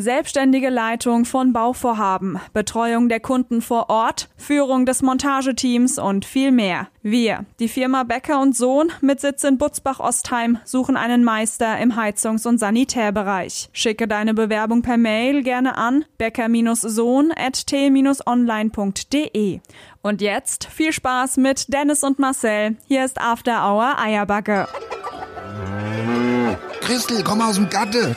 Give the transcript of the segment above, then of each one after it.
Selbstständige Leitung von Bauvorhaben, Betreuung der Kunden vor Ort, Führung des Montageteams und viel mehr. Wir, die Firma Becker und Sohn mit Sitz in Butzbach-Ostheim, suchen einen Meister im Heizungs- und Sanitärbereich. Schicke deine Bewerbung per Mail gerne an becker-sohn.t-online.de. Und jetzt viel Spaß mit Dennis und Marcel. Hier ist After Hour Eierbacke. Christel, komm aus dem Gatte.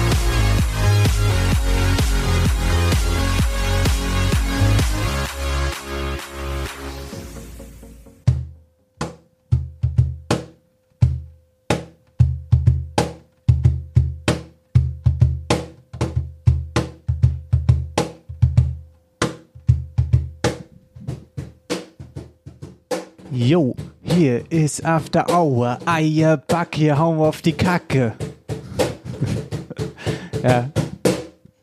Jo, hier ist After Hour. Eierback, hier hauen wir auf die Kacke. ja.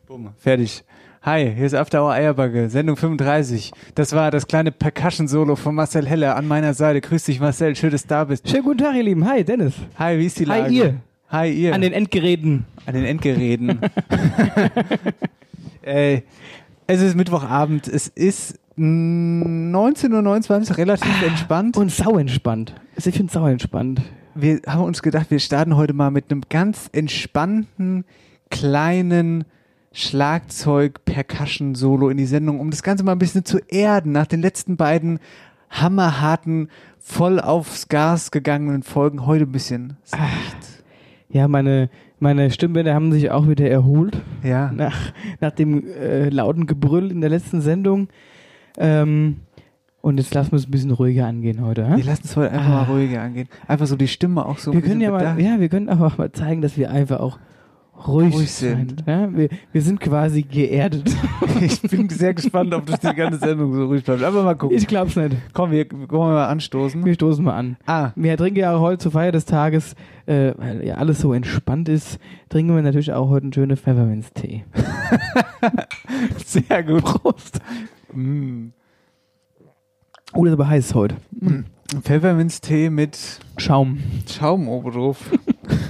Bumm, fertig. Hi, hier ist After Hour Eierbacke, Sendung 35. Das war das kleine Percussion-Solo von Marcel Heller an meiner Seite. Grüß dich, Marcel, schön, dass du da bist. Schönen guten Tag, ihr Lieben. Hi, Dennis. Hi, wie ist die Lage? Hi, ihr. Hi, ihr. An den Endgeräten. An den Endgeräten. äh, es ist Mittwochabend, es ist 19.29 Uhr, relativ entspannt. Und sau entspannt. Also ich finde sau entspannt. wir haben uns gedacht, wir starten heute mal mit einem ganz entspannten, kleinen Schlagzeug-Percussion-Solo in die Sendung, um das Ganze mal ein bisschen zu erden nach den letzten beiden hammerharten, voll aufs Gas gegangenen Folgen. Heute ein bisschen sanft. Ja, meine, meine Stimmbänder haben sich auch wieder erholt Ja. nach, nach dem äh, lauten Gebrüll in der letzten Sendung. Ähm, und jetzt lassen wir es ein bisschen ruhiger angehen heute. Wir lassen es heute einfach mal ruhiger angehen. Einfach so die Stimme auch so ein Wir können ja bisschen mal, bedacht. ja, wir können aber auch mal zeigen, dass wir einfach auch ruhig, Ruhig sind. Ja? Wir, wir sind quasi geerdet. Ich bin sehr gespannt, ob das die ganze Sendung so ruhig bleibt. Aber mal gucken. Ich glaub's nicht. Komm, wir wollen mal anstoßen. Wir stoßen mal an. Ah, Wir trinken ja heute zur Feier des Tages, äh, weil ja alles so entspannt ist, trinken wir natürlich auch heute einen schönen Pfefferminztee. sehr gut. Prost. Mm. Oh, das ist aber heiß heute. Pfefferminztee mit Schaum. Schaum oben drauf.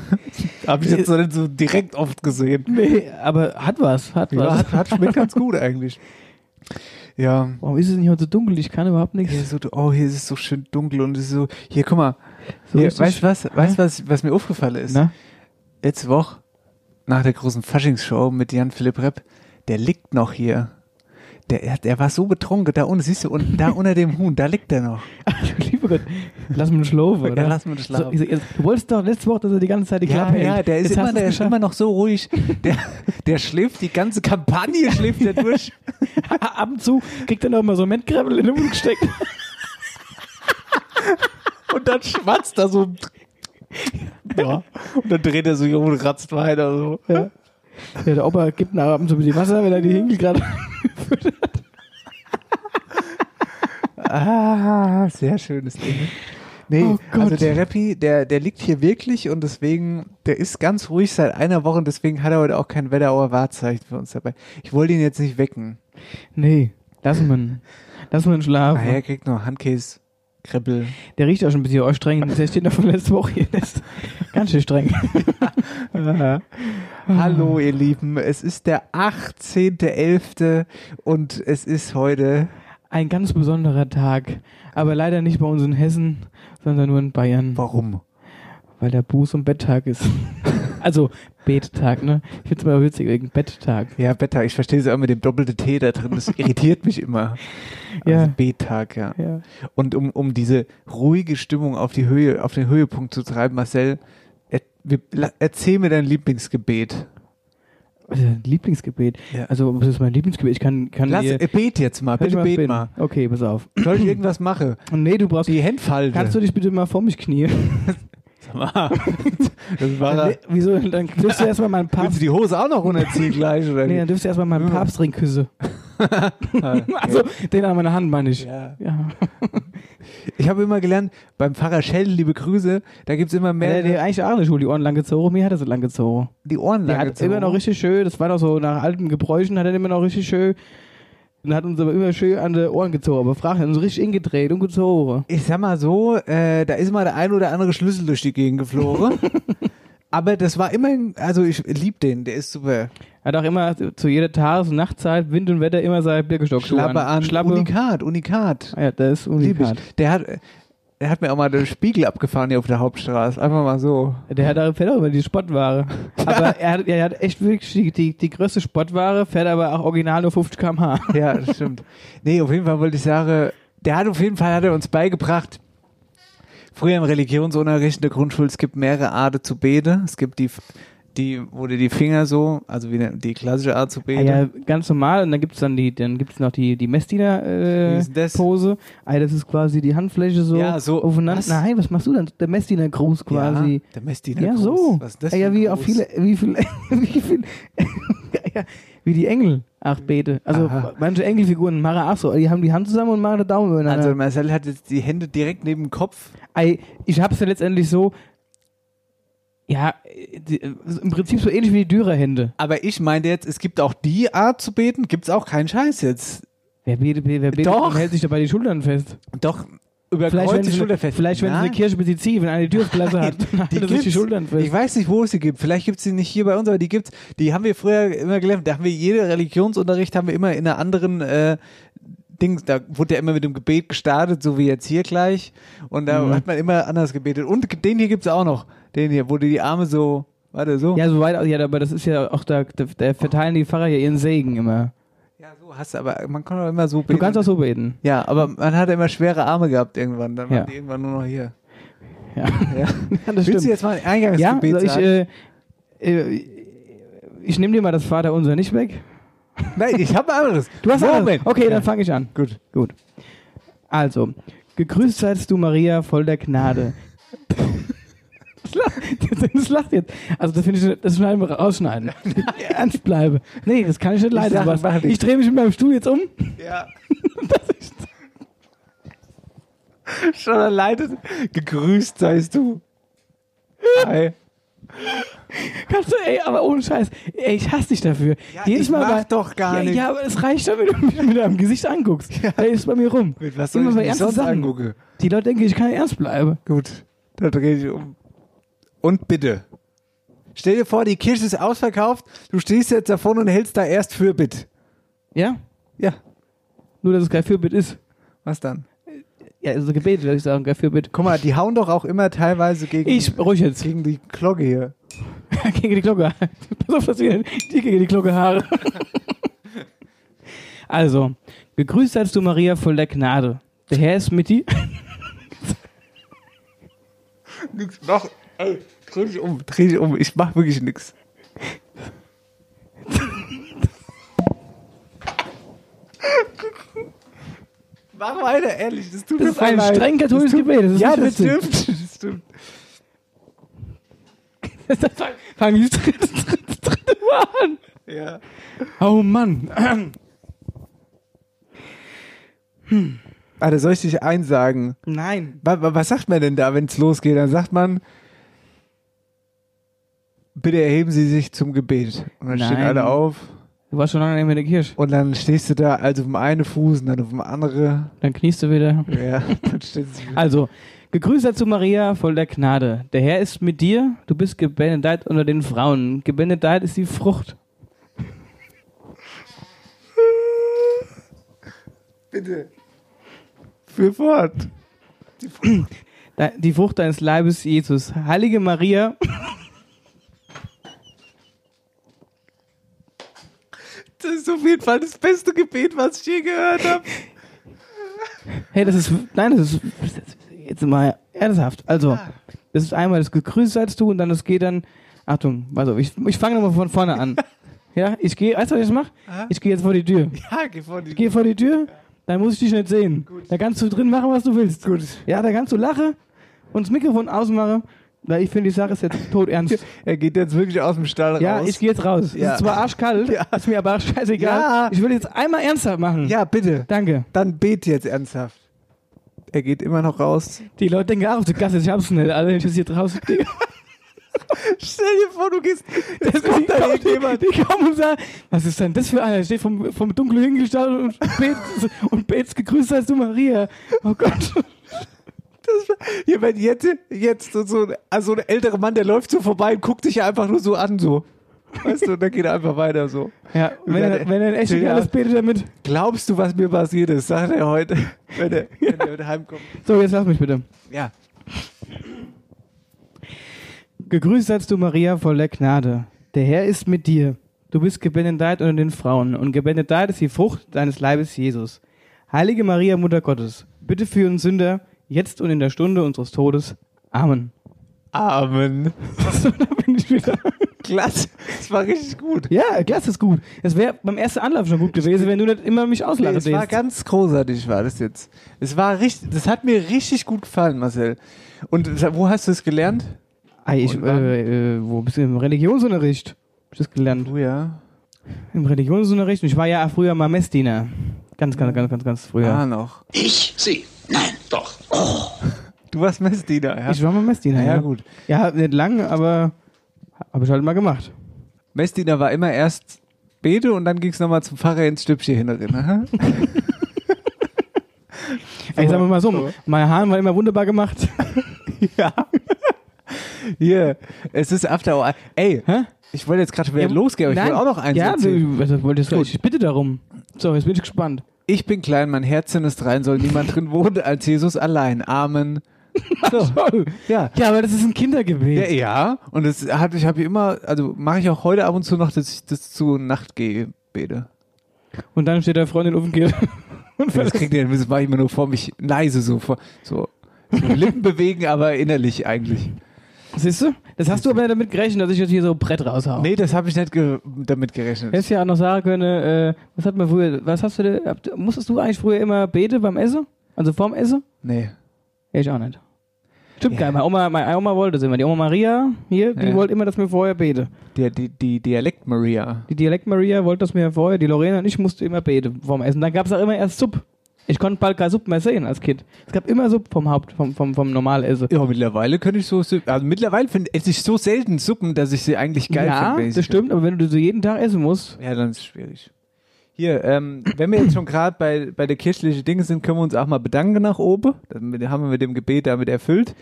Habe ich jetzt noch nicht so direkt oft gesehen. Nee, aber hat was, hat Ja, was. hat, hat schmeckt ganz gut eigentlich. Ja. Warum ist es nicht heute so dunkel? Ich kann überhaupt nichts. Hier so, oh, hier ist es so schön dunkel und es ist so. Hier, guck mal. So hier, weißt du was, weißt, was, was mir aufgefallen ist? Na? Letzte Woche, nach der großen Faschingsshow mit Jan Philipp Repp, der liegt noch hier. Der, der war so betrunken, da unten, siehst du, unten, da unter dem Huhn, da liegt er noch. Ach, lieber Gott, lass mich schlafen, oder? Ja, lass mich schlafen. So, du wolltest doch letzte Woche, dass er die ganze Zeit die Ja, Klappe hält. ja, der ist, Jetzt immer, der ist immer noch so ruhig. Der, der schläft die ganze Kampagne, schläft der durch. Ab und zu kriegt er noch mal so Mentkrebel in den Mund gesteckt. Und dann schwatzt er so. Ja. Und dann dreht er sich um und ratzt weiter. So. Ja. ja, der Opa gibt nach zu ein bisschen Wasser, wenn er die Hinkel gerade Ah, sehr schönes Ding. Nee, Oh also der Rappi, der, der liegt hier wirklich und deswegen, der ist ganz ruhig seit einer Woche und deswegen hat er heute auch kein Wetterauer Wahrzeichen für uns dabei. Ich wollte ihn jetzt nicht wecken. Nee, lass man. Lass man schlafen. Ah, er kriegt nur Handkäse, Kribbel. Der riecht auch schon ein bisschen auch streng. Der steht noch von letzter Woche hier. Der ist ganz schön streng. Hallo ihr Lieben, es ist der 18.11. und es ist heute Ein ganz besonderer Tag. Aber leider nicht bei uns in Hessen, sondern nur in Bayern. Warum? Weil der Buß- und Betttag ist. Also Bettag, ne? Ich find's mal witzig wegen Betttag. Ja, Betttag, ich verstehe es auch mit dem doppelten T da drin, das irritiert mich immer. Ja. Also B-Tag, ja. Ja. Und um, um diese ruhige Stimmung auf die Höhe, auf den Höhepunkt zu treiben, Marcel, er, erzähl mir dein Lieblingsgebet. Also, Lieblingsgebet. Ja. Also, was ist mein Lieblingsgebet? Ich kann, kann Lass, dir. äh, bet jetzt mal, bitte bet mal. Okay, pass auf. Soll ich irgendwas machen? Nee, du brauchst. Die Hände falten. Kannst du dich bitte mal vor mich knien? das war Nee, wieso? Dann dürfst du erstmal meinen Willst du Papst. die Hose auch noch runterziehen gleich? Oder Nee, dann dürfst du erstmal meinen Ja. Papstring küssen. Also, den an meiner Hand meine ich. ja. Ja. Ich habe immer gelernt, beim Pfarrer Schell, liebe Grüße, da gibt es immer mehr Der, der eigentlich auch in der Schule die Ohren lang gezogen. Mir hat er so lang gezogen. die Ohren Der lang hat immer noch richtig schön, das war doch so nach alten Gebräuchen, hat er immer noch richtig schön. Und hat uns aber immer schön an die Ohren gezogen. Aber frag ihn, so richtig ingedreht und gezogen. Ich sag mal so, äh, da ist mal der ein oder andere Schlüssel durch die Gegend geflogen. Aber das war immer, also ich lieb den, der ist super. Hat auch immer zu jeder Tages- und Nachtzeit, Wind und Wetter immer sein Birkenstock Schlappe an, Schlappe. Unikat, Unikat. Ah Ja, das ist Unikat. Der hat, der hat mir auch mal den Spiegel abgefahren hier auf der Hauptstraße. Einfach mal so. Der hat auch, fährt auch immer die Sportware. Aber er hat, er hat echt wirklich die, die, die größte Sportware, fährt aber auch original nur 50 km/h. Ja, das stimmt. Nee, auf jeden Fall wollte ich sagen, der hat auf jeden Fall hat er uns beigebracht, früher im Religionsunterricht in der Grundschule, es gibt mehrere Arten zu beten. Es gibt die, die, wo du die Finger so, also wie die klassische Art zu Ah, beten. ja, ganz normal. Und dann gibt's dann die, dann gibt's noch die, die Wie Messdiener ist denn äh. Ah, das ist quasi die Handfläche so, Ja, so- aufeinander. was? Nein, was machst du dann? Der Messdiener Gruß quasi. Ja, der Messdiener Ja, so. Was ist das ja, ja, wie auch viele, wie viel, wie viel, wie die Engel. Ach, bete. Also Aha. manche Engelfiguren machen auch so. Die haben die Hand zusammen und machen den Daumen. Also Marcel hat jetzt die Hände direkt neben dem Kopf. Ich hab's ja letztendlich so, ja, die, im Prinzip so ähnlich wie die Dürerhände. Aber ich meinte jetzt, es gibt auch die Art zu beten, gibt's auch keinen Scheiß jetzt. Wer betet, wer betet Doch. und hält sich dabei die Schultern fest? Doch, über Vielleicht, wenn die sie, Schulter fest. vielleicht wenn sie eine. Kirche bezieht, wenn eine die Türklasse hat, Die hält sich die. Schultern fest. Ich weiß nicht, wo es sie gibt. Vielleicht gibt es sie nicht hier bei uns, aber die gibt's. Die haben wir früher immer gelernt. Da haben wir jede Religionsunterricht haben wir immer in einer anderen äh, Dings. Da wurde ja immer mit dem Gebet gestartet, so wie jetzt hier gleich. Und da Mhm. hat man immer anders gebetet. Und den hier gibt's auch noch. Den hier, wo du die Arme so, warte so. Ja, soweit, ja, aber das ist ja auch da, da, verteilen die Pfarrer ja ihren Segen immer. Ja, so hast du, aber man kann auch immer so beten. Du kannst auch so beten. Ja, aber man hat immer schwere Arme gehabt irgendwann. Dann Ja. waren die irgendwann nur noch hier. Ja, Ja. ja das Willst du jetzt mal ein Ja, Eingangsgebet also ich, äh, äh, ich nehme dir mal das Vaterunser nicht weg. Nein, ich habe anderes. Du hast Moment. alles. Okay, Ja. dann fange ich an. Gut. Gut. Also, gegrüßt seist du, Maria, voll der Gnade. Das lacht, das lacht jetzt. Also, das finde ich, das schneiden wir rausschneiden. Ernst bleibe. Nee, das kann ich nicht leiden. sag, sowas. mach nicht. Ich drehe mich mit meinem Stuhl jetzt um. Ja. Schon alleine gegrüßt seist du. Hi. Kannst du, ey, aber ohne Scheiß. Ey, ich hasse dich dafür. Jedes ich Mal mach bei- doch gar ja, nicht. Ja, aber es reicht schon, wenn du mich mit deinem Gesicht anguckst. Ja. Der ist bei mir rum. Mit was soll Immer ich bei mich ernsten sonst Sachen. angucken? Die Leute denken, ich kann ernst bleiben. Gut, da drehe ich um. Und bitte. Stell dir vor, die Kirche ist ausverkauft, du stehst jetzt davon und hältst da erst Fürbitt. Ja? Ja, Nur, dass es kein Fürbitt ist. was dann? Ja, also Gebet, würde ich sagen, kein Fürbitt. Guck mal, die hauen doch auch immer teilweise gegen, Ich, ruhig jetzt. gegen die Glocke hier. gegen die Glocke. Pass auf, dass wir die gegen die Glocke Haare. also, gegrüßt seist du, Maria, voll der Gnade. Der Herr ist mit dir. Nix, mach, ey, dreh dich um, dreh dich um, ich mach wirklich nix. Mach weiter, ehrlich, das tut Das mir ist ein leid. streng katholisches Gebet, das ja, das stimmt, das stimmt. Fang ich das dritte, dritte, dritte Mal an. Ja. Oh Mann. Warte, soll ich dich einsagen? Nein. Was, was sagt man denn da, wenn es losgeht? Dann sagt man, bitte erheben Sie sich zum Gebet. Und dann stehen Nein. alle auf Du warst schon lange nicht mehr in der Kirche. und dann stehst du da, also auf dem einen Fuß und dann auf dem anderen. Dann kniest du wieder. Ja, dann stehst du Also, gegrüßt du, Maria, voll der Gnade. Der Herr ist mit dir. Du bist gebenedeit unter den Frauen. Gebenedeit ist die Frucht. Bitte. Für fort. Da- Die Frucht deines Leibes, Jesus. Heilige Maria. Das ist auf jeden Fall das beste Gebet, was ich je gehört habe. Hey, das ist, nein, das ist, jetzt mal ernsthaft. Also, das ist einmal das Gegrüßt seid du und dann das geht dann, Achtung, also ich, ich fange nochmal von vorne an. Ja, ich gehe, weißt du, was ich mache? Ich gehe jetzt vor die Tür. Ja, geh vor die Ich gehe vor die Tür, dann muss ich dich nicht sehen. Da kannst du drin machen, was du willst. Gut. Ja, da kannst du lachen und das Mikrofon ausmachen, weil ich finde, die Sache ist jetzt tot ernst. Er geht jetzt wirklich aus dem Stall raus. Ja, ich gehe jetzt raus. Ja. Es ist zwar arschkalt, ist mir aber scheißegal. Ja. Ich will jetzt einmal ernsthaft machen. Ja, bitte. Danke. Dann bet jetzt ernsthaft. Er geht immer noch raus. Die Leute denken auch, du Gasse, ich hab's nicht, wenn ich das hier draußen. Stell dir vor, du gehst. Das kommt da irgendjemand. Die kommen und sagen, was ist denn das für einer? Der steht vom, vom Dunkel hingestellt und betet, und betet gegrüßt als du Maria. Oh Gott. Hier, wenn jetzt, jetzt so, so, also ein älterer Mann, der läuft so vorbei und guckt sich einfach nur so an, so. Weißt du, und dann geht er einfach weiter so. Ja, wenn er, wenn er ein echt Ja. alles betet damit. Glaubst du, was mir passiert ist? Sagt er heute, wenn er, wenn er heimkommt. So, jetzt lass mich bitte. Ja. Gegrüßt seist du, Maria, voll der Gnade. Der Herr ist mit dir. Du bist gebenedeit unter den Frauen, und gebenedeit ist die Frucht deines Leibes, Jesus. Heilige Maria, Mutter Gottes, bitte für uns Sünder, jetzt und in der Stunde unseres Todes. Amen. Amen. So, da bin ich wieder. Klasse. Das war richtig gut. Ja, klasse ist gut. Es wäre beim ersten Anlauf schon gut gewesen, wenn du nicht immer mich Nee, auslachen es war ganz großartig, war das jetzt. Es war richtig, das hat mir richtig gut gefallen, Marcel. Und wo hast du es gelernt? Ah, ich, äh, äh, wo bist du? Im Religionsunterricht. Hab ich das gelernt. Du ja. Im Religionsunterricht. Und ich war ja früher mal Messdiener. Ganz, ganz, ganz, ganz, ganz früher. Ah, noch. Ich? Sie? Nein, doch. Du warst Messdiener, ja. Ich war mal Messdiener. ja, gut. Ja, nicht lang, aber habe ich halt mal gemacht. Messdiener war immer erst Bete und dann ging es nochmal zum Pfarrer ins Stübchen hinterin. aha. Ey, sagen wir mal so, mein Hahn war immer wunderbar gemacht. ja. Hier, es ist After Hour. Ey, Hä? ich wollte jetzt gerade wieder Ja, losgehen, aber ich will auch noch eins Ja, erzählen. du, was wolltest du? Ich bitte darum. So, jetzt bin ich gespannt. Ich bin klein, mein Herzen ist rein, soll niemand drin wohnen als Jesus allein. Amen. So. Toll. Ja. Ja, aber das ist ein Kindergebet. Ja, ja, und das hab, ich habe immer, also mache ich auch heute ab und zu noch, dass ich das zu Nachtgebete. Und dann steht da Freundin auf dem Kirche. Und Das kriegt ihr, das mache ich immer nur vor mich leise so, vor, so, so Lippen bewegen, aber innerlich eigentlich. Siehst du? Das hast du aber nicht damit gerechnet, dass ich jetzt hier so ein Brett raushau. Nee, das habe ich nicht ge damit gerechnet. Hättest ja auch noch sagen können, äh, was hat man früher, was hast du musstest du eigentlich früher immer beten beim Essen? Also vorm Essen? Nee. Ja, ich auch nicht. Stimmt Ja. geil, meine Oma, meine Oma wollte das immer. Die Oma Maria hier, die Ja. wollte immer, dass wir vorher beten. Die, die, die Dialekt Maria. Die Dialekt Maria wollte das mir vorher, die Lorena und ich mussten immer beten vorm Essen. Dann gab es auch immer erst Suppe. Ich konnte bald keine Suppe mehr sehen als Kind. Es gab immer Suppe vom Haupt, vom, vom, vom Normalessen. Ja, mittlerweile könnte ich so, also mittlerweile finde esse ich so selten Suppen, dass ich sie eigentlich geil ja, finde. ich das stimmt, aber wenn du sie jeden Tag essen musst, Ja, dann ist es schwierig. Hier, ähm, wenn wir jetzt schon gerade bei, bei der kirchlichen Dinge sind, können wir uns auch mal bedanken nach oben. Damit haben wir mit dem Gebet damit erfüllt.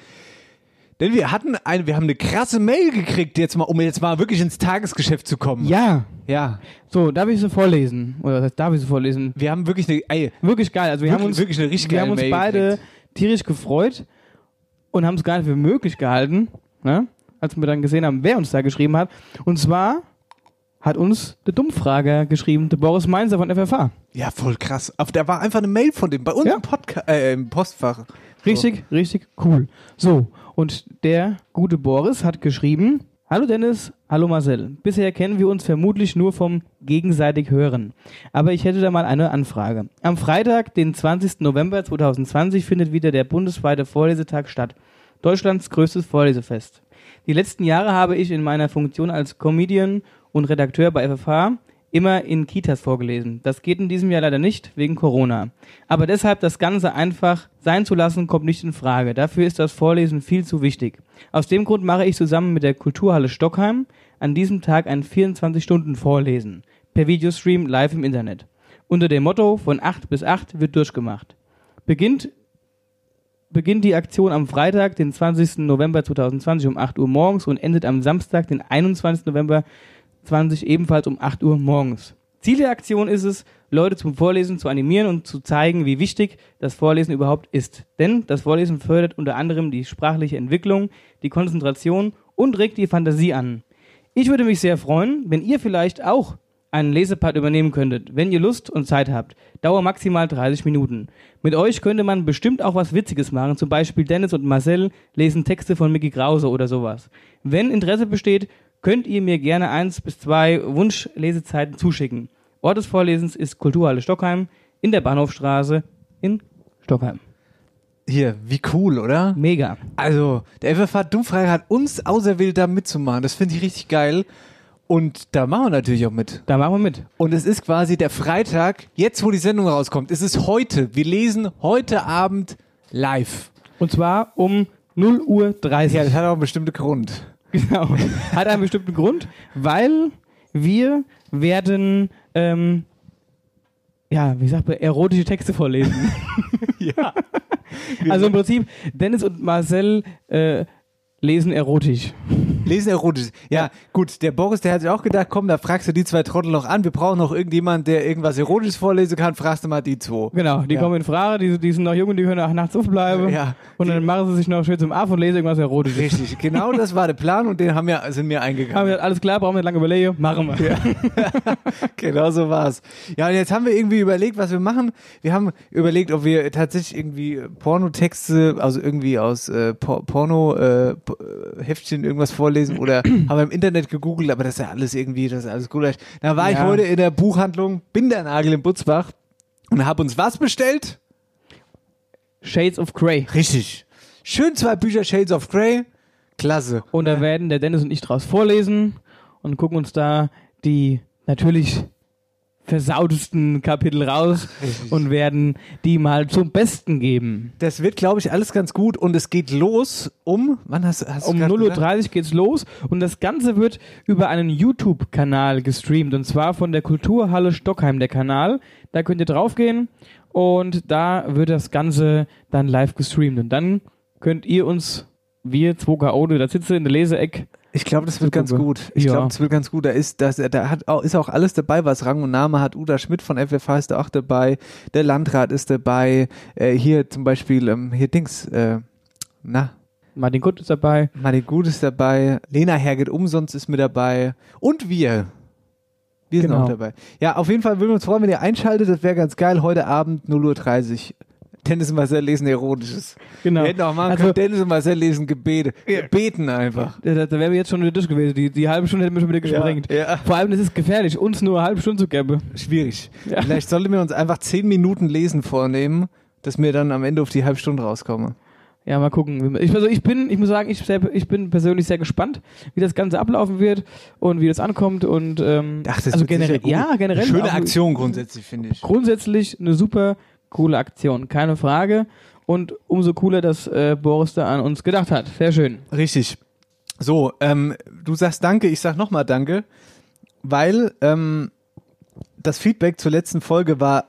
Denn wir hatten ein, wir haben eine krasse Mail gekriegt, jetzt mal, um jetzt mal wirklich ins Tagesgeschäft zu kommen. ja. Ja. So, darf ich sie vorlesen? Oder was heißt, darf ich sie vorlesen? Wir haben wirklich eine, ey, Wirklich geil. Also wir Wirklich- haben uns, wirklich eine richtig wir haben uns Mail beide gekriegt. tierisch gefreut und haben es gar nicht für möglich gehalten, ne? als wir dann gesehen haben, wer uns da geschrieben hat. Und zwar hat uns der Dummfrager geschrieben, der Boris Mainzer von FFH. ja, voll krass. Auf, da war einfach eine Mail von dem bei uns Ja. im Podcast, äh, im Postfach. Richtig, richtig cool. So, und der gute Boris hat geschrieben, Hallo Dennis, hallo Marcel. Bisher kennen wir uns vermutlich nur vom gegenseitig Hören. Aber ich hätte da mal eine Anfrage. Am Freitag, den 20. November 2020, findet wieder der bundesweite Vorlesetag statt. Deutschlands größtes Vorlesefest. Die letzten Jahre habe ich in meiner Funktion als Comedian und Redakteur bei FFH immer in Kitas vorgelesen. Das geht in diesem Jahr leider nicht, wegen Corona. Aber deshalb das Ganze einfach sein zu lassen, kommt nicht in Frage. Dafür ist das Vorlesen viel zu wichtig. Aus dem Grund mache ich zusammen mit der Kulturhalle Stockheim an diesem Tag ein 24-Stunden-Vorlesen. Per Videostream live im Internet. Unter dem Motto von 8 bis 8 wird durchgemacht. Beginnt beginnt die Aktion am Freitag, den 20. November 2020 um 8 Uhr morgens und endet am Samstag, den 21. November 20 ebenfalls um 8 Uhr morgens. Ziel der Aktion ist es, Leute zum Vorlesen zu animieren und zu zeigen, wie wichtig das Vorlesen überhaupt ist. Denn das Vorlesen fördert unter anderem die sprachliche Entwicklung, die Konzentration und regt die Fantasie an. Ich würde mich sehr freuen, wenn ihr vielleicht auch einen Lesepart übernehmen könntet, wenn ihr Lust und Zeit habt. Dauer maximal 30 Minuten. Mit euch könnte man bestimmt auch was Witziges machen, zum Beispiel Dennis und Marcel lesen Texte von Mickey Krause oder sowas. Wenn Interesse besteht, könnt ihr mir gerne eins bis zwei Wunschlesezeiten zuschicken. Ort des Vorlesens ist Kulturhalle Stockheim in der Bahnhofstraße in Stockheim. Hier, wie cool, oder? Mega. Also, der FFH Dummfrage hat uns auserwählt, da mitzumachen. Das finde ich richtig geil. Und da machen wir natürlich auch mit. Da machen wir mit. Und es ist quasi der Freitag, jetzt wo die Sendung rauskommt. Es ist heute. Wir lesen heute Abend live. Und zwar um 0 Uhr 30. Ja, das hat auch einen bestimmten Grund. Genau. Hat einen bestimmten Grund, weil wir werden, ähm, ja, wie sagt man, erotische Texte vorlesen. Ja. also im Prinzip, Dennis und Marcel äh, lesen erotisch. Lesen erotisch. Ja, gut, der Boris, der hat sich auch gedacht, komm, da fragst du die zwei Trottel noch an. Wir brauchen noch irgendjemand, der irgendwas Erotisches vorlesen kann. Fragst du mal die zwei. Genau, die Ja. kommen in Frage, die, die sind noch jung und die können auch nachts aufbleiben. Ja. Und dann machen sie sich noch schön zum Af und lesen irgendwas Erotisches. Richtig, genau das war der Plan und den haben wir, sind wir Haben eingegangen. wir gesagt, alles klar, brauchen wir nicht lange überlegen, machen wir. Genau so war's. Ja, und jetzt haben wir irgendwie überlegt, was wir machen. Wir haben überlegt, ob wir tatsächlich irgendwie Pornotexte, also irgendwie aus äh, Por Porno-Heftchen irgendwas vorlesen oder haben wir im Internet gegoogelt, aber das ist ja alles irgendwie, das ist alles gut. Da war ich Ja. heute in der Buchhandlung Bindernagel in Butzbach und habe uns was bestellt? Shades of Grey. Richtig. Schön zwei Bücher Shades of Grey. Klasse. Und da werden der Dennis und ich draus vorlesen und gucken uns da die natürlich versautesten Kapitel raus und werden die mal zum Besten geben. Das wird, glaube ich, alles ganz gut und es geht los um, wann hast, hast Um grad 0.30 gesagt? Uhr geht's los und das Ganze wird über einen YouTube-Kanal gestreamt und zwar von der Kulturhalle Stockheim, der Kanal. Da könnt ihr draufgehen und da wird das Ganze dann live gestreamt und dann könnt ihr uns, wir, 2K da sitzen in der Leseeck, Ich glaube, das wird ganz gut. Ich Ja. glaube, das wird ganz gut. Da ist, das, da hat auch, ist auch alles dabei, was Rang und Name hat. Uda Schmidt von FFH ist da auch dabei. Der Landrat ist dabei. Äh, hier zum Beispiel, ähm, hier Dings, äh, na, Martin Kutt ist dabei. Martin Gut ist dabei. Lena Herget umsonst ist mit dabei. Und wir. Wir sind Genau. auch dabei. Ja, auf jeden Fall würden wir uns freuen, wenn ihr einschaltet. Das wäre ganz geil. Heute Abend 0.30 Uhr. Dennis und Marcel lesen Erotisches. Genau. Wir hätten auch machen Also- können, Dennis und Marcel lesen Gebete. Beten einfach. Da, da, wären wir jetzt schon wieder durch gewesen. Die, die halbe Stunde hätten wir schon wieder gesprengt. Ja, ja. Vor allem, das ist gefährlich, uns nur eine halbe Stunde zu geben. Schwierig. Ja. Vielleicht sollten wir uns einfach zehn Minuten Lesen vornehmen, dass wir dann am Ende auf die halbe Stunde rauskommen. Ja, mal gucken. Ich, also ich bin, ich muss sagen, ich, sehr, ich bin persönlich sehr gespannt, wie das Ganze ablaufen wird und wie das ankommt und ähm, Ach, das also generell, ja, generell Schöne Aktion grundsätzlich, finde ich. grundsätzlich eine super coole Aktion, keine Frage. Und umso cooler, dass äh, Boris da an uns gedacht hat. Sehr schön. Richtig. So, ähm, du sagst Danke, ich sag nochmal Danke, weil ähm, das Feedback zur letzten Folge war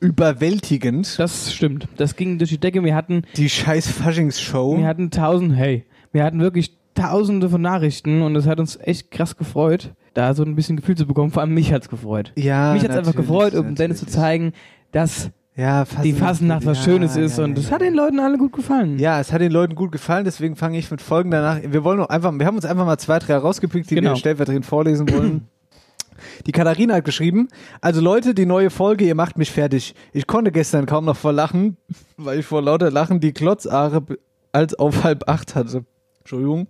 überwältigend. Das stimmt. Das ging durch die Decke. Wir hatten, Die scheiß Faschingsshow. wir hatten tausend, hey, wir hatten wirklich tausende von Nachrichten und es hat uns echt krass gefreut, da so ein bisschen Gefühl zu bekommen. Vor allem mich hat's gefreut. ja, mich hat's einfach gefreut, um Dennis zu zeigen, dass ja, die Fasten- Fasnacht was ja, Schönes ist ja, und das ja. hat den Leuten alle gut gefallen. Ja, es hat den Leuten gut gefallen, deswegen fange ich mit folgender nach. Wir wollen noch einfach, wir haben uns einfach mal zwei, drei rausgepickt, die Genau. wir stellvertretend vorlesen wollen. Die Katharina hat geschrieben, also Leute, die neue Folge, ihr macht mich fertig. Ich konnte gestern kaum noch vor Lachen, weil ich vor lauter Lachen die Klotzare als auf halb acht hatte. Entschuldigung.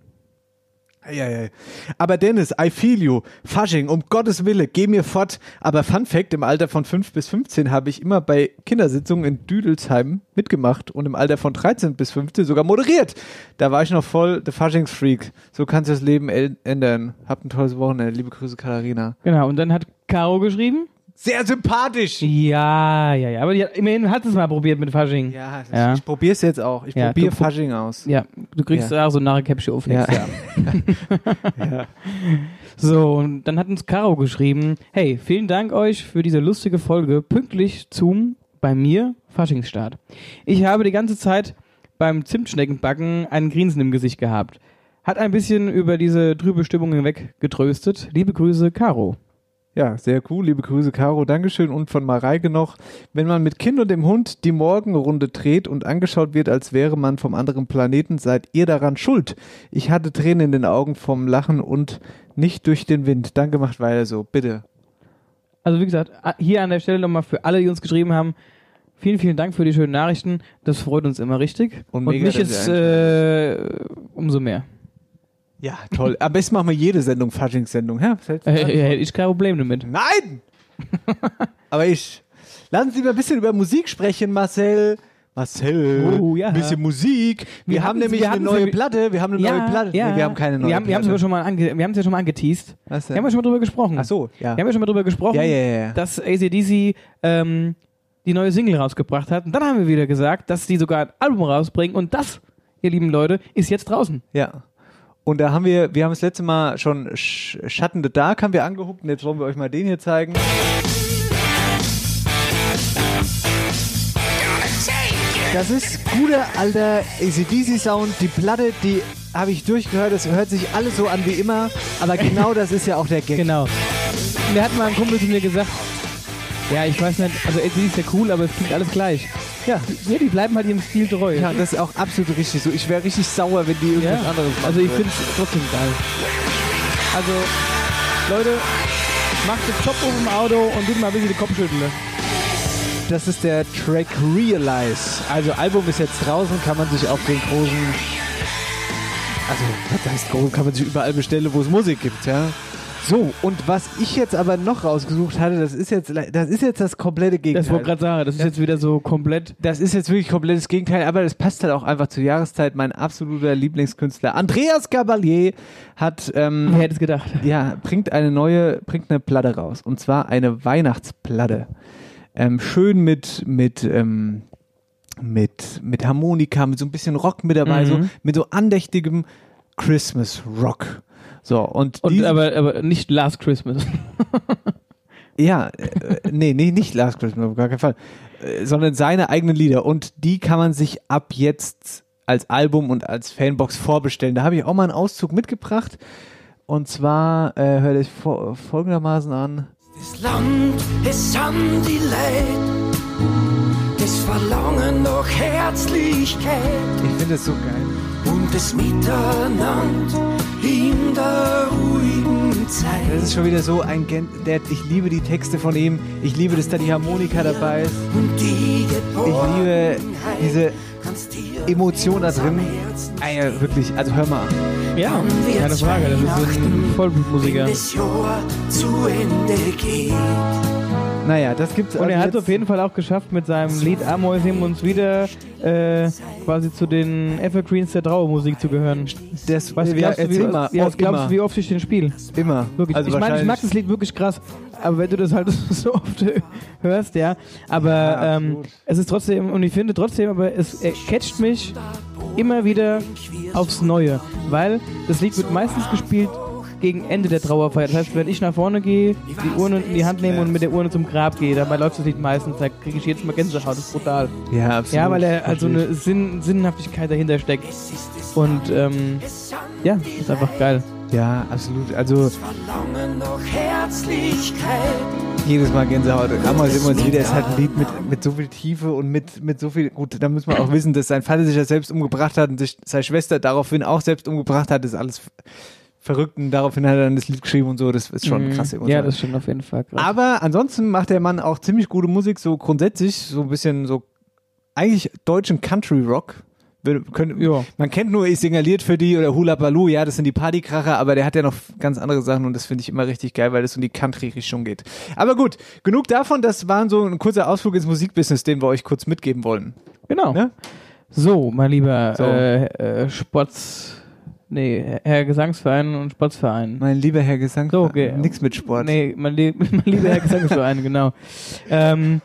Eieiei. Aber Dennis, I feel you. Fasching, um Gottes Wille, geh mir fort. Aber Fun Fact, im Alter von 5 bis 15 habe ich immer bei Kindersitzungen in Düdelsheim mitgemacht und im Alter von 13 bis 15 sogar moderiert. Da war ich noch voll der Faschingsfreak. So kann sich das Leben ändern. Habt ein tolles Wochenende. Liebe Grüße, Katharina. Genau, und dann hat Caro geschrieben. Sehr sympathisch. Ja, ja, ja, aber die, hat- immerhin hat es mal probiert mit Fasching. Ja, das, Ja. ich probier's jetzt auch. Ich Ja, probiere Fasching aus. Ja, du kriegst ja. auch so nachher Käppchen auf Ja. nächstes Jahr. Ja. So, und dann hat uns Caro geschrieben, hey, vielen Dank euch für diese lustige Folge, pünktlich zum, bei mir, Faschingsstart. Ich habe die ganze Zeit beim Zimtschneckenbacken einen Grinsen im Gesicht gehabt. Hat ein bisschen über diese trübe Stimmung hinweg getröstet. Liebe Grüße, Caro. Ja, sehr cool. Liebe Grüße, Caro. Dankeschön. Und von Mareike noch. Wenn man mit Kind und dem Hund die Morgenrunde dreht und angeschaut wird, als wäre man vom anderen Planeten, seid ihr daran schuld. Ich hatte Tränen in den Augen vom Lachen und nicht durch den Wind. Danke, macht weiter so. Bitte. Also wie gesagt, hier an der Stelle nochmal für alle, die uns geschrieben haben, vielen, vielen Dank für die schönen Nachrichten. Das freut uns immer richtig. Und Und, mich jetzt ihr äh, umso mehr. Ja, toll. Am besten machen wir jede Sendung Faschingssendung. Ja, hätte ich kein Problem damit. Nein! Aber ich. Lassen Sie mal ein bisschen über Musik sprechen, Marcel. Marcel, Oh, ja. ein bisschen Musik. Wir, Wir haben nämlich wir eine neue Platte. Wir haben eine neue Platte. Nee, wir haben keine neue wir haben, Wir haben Platte. es schon mal ange, wir haben es ja schon mal angeteased. Was denn? Wir haben ja schon mal drüber gesprochen. Ach so, ja. Wir haben ja schon mal drüber gesprochen, Ja, ja, ja, ja. dass ACDC ähm, die neue Single rausgebracht hat. Und dann haben wir wieder gesagt, dass die sogar ein Album rausbringen. Und das, ihr lieben Leute, ist jetzt draußen. Ja. Und da haben wir, wir haben das letzte Mal schon Sch Schatten the Dark haben wir angeguckt und jetzt wollen wir euch mal den hier zeigen. Das ist guter alter ACDC Sound. Die Platte, die habe ich durchgehört. Das hört sich alles so an wie immer. Aber genau das ist ja auch der Gag. Genau. Der hat mal ein Kumpel zu mir gesagt, ja, ich weiß nicht, also ACDC ist ja cool, aber es klingt alles gleich. Ja. Ja, die bleiben halt ihrem Stil treu. Ja, das ist auch absolut richtig so. Ich wäre richtig sauer, wenn die irgendwas Ja, anderes machen. Also ich finde es trotzdem geil. Also, Leute, macht den Job um im Auto und tut mal ein bisschen die Kopfschüttel. Das ist der Track Realize. Also Album ist jetzt draußen, kann man sich auf den großen, also was heißt groß, kann man sich überall bestellen, wo es Musik gibt, ja. So, und was ich jetzt aber noch rausgesucht hatte, das ist jetzt, das ist jetzt das komplette Gegenteil. Das wollte ich gerade sagen, das ist jetzt wieder so komplett. Das ist jetzt wirklich komplettes Gegenteil, aber das passt halt auch einfach zur Jahreszeit. Mein absoluter Lieblingskünstler Andreas Gabalier hat ähm, Wer hätte es gedacht? ja, bringt eine neue, bringt eine Platte raus. Und zwar eine Weihnachtsplatte. Ähm, schön mit, mit, ähm, mit, mit Harmonika, mit so ein bisschen Rock mit dabei, Mhm. so, mit so andächtigem Christmas Rock. So, und, Und aber, aber nicht Last Christmas. ja, äh, nee, nee, nicht Last Christmas, auf gar keinen Fall, äh, sondern seine eigenen Lieder. Und die kann man sich ab jetzt als Album und als Fanbox vorbestellen. Da habe ich auch mal einen Auszug mitgebracht. Und zwar äh, hört euch fo folgendermaßen an. Das Land, es sind die Leid, das Verlangen nach Herzlichkeit Ich finde das so geil. und das Miteinander in der ruhigen Zeit. Das ist schon wieder so ein Gen der, ich liebe die Texte von ihm. Ich liebe, dass da die Harmonika dabei ist. Und die Ich liebe diese Emotion da drin. Ah, ja, wirklich, also hör mal. ja, keine Frage. Das ist ein Vollblutmusiker. wenn das Jahr zu Ende geht. Naja, das gibt's Und also er hat es auf jeden Fall auch geschafft, mit seinem Lied Amoysim uns wieder äh, quasi zu den Evergreens der Trauermusik zu gehören. das, Was ja, glaubst, du, erzähl wie, mal. ja, glaubst immer. du, wie oft ich den spiele? Immer. Wirklich. Also ich meine, ich mag das Lied wirklich krass, aber wenn du das halt so oft hörst, ja. Aber Ja, ähm, es ist trotzdem, und ich finde trotzdem, aber es catcht mich immer wieder aufs Neue, weil das Lied wird meistens gespielt gegen Ende der Trauerfeier. Das heißt, wenn ich nach vorne gehe, die Urne in die Hand nehme und mit der Urne zum Grab gehe, dabei läuft das Lied meistens, da kriege ich jetzt mal Gänsehaut, das ist brutal. Ja, absolut. Ja, weil er halt so eine Sinn, Sinnhaftigkeit dahinter steckt. Und ähm, ja, ist einfach geil. Ja, absolut. Also jedes Mal Gänsehaut. Ist immer uns wieder. ist halt ein Lied mit, mit so viel Tiefe und mit, mit so viel. Gut, da muss man auch wissen, dass sein Vater sich ja selbst umgebracht hat und sich seine Schwester daraufhin auch selbst umgebracht hat. Das ist alles verrückt und daraufhin hat er dann das Lied geschrieben und so. Das ist schon krass. Mhm. Ja, das stimmt auf jeden Fall krass. Aber ansonsten macht der Mann auch ziemlich gute Musik, so grundsätzlich, so ein bisschen so eigentlich deutschen Country Rock. Ja. Man kennt nur Ich singaliert für die oder Hula Baloo, ja, das sind die Partykracher, aber der hat ja noch ganz andere Sachen und das finde ich immer richtig geil, weil das um die Country-Richtung geht. Aber gut, genug davon, das war so ein kurzer Ausflug ins Musikbusiness, den wir euch kurz mitgeben wollen. Genau. Ne? So, mein lieber So. Äh, äh, Sports. Nee, Herr Gesangsverein und Sportsverein. Mein lieber Herr Gesang, So, okay. nix mit Sport. Nee, mein, lie mein lieber Herr Gesangsverein, genau. Ähm,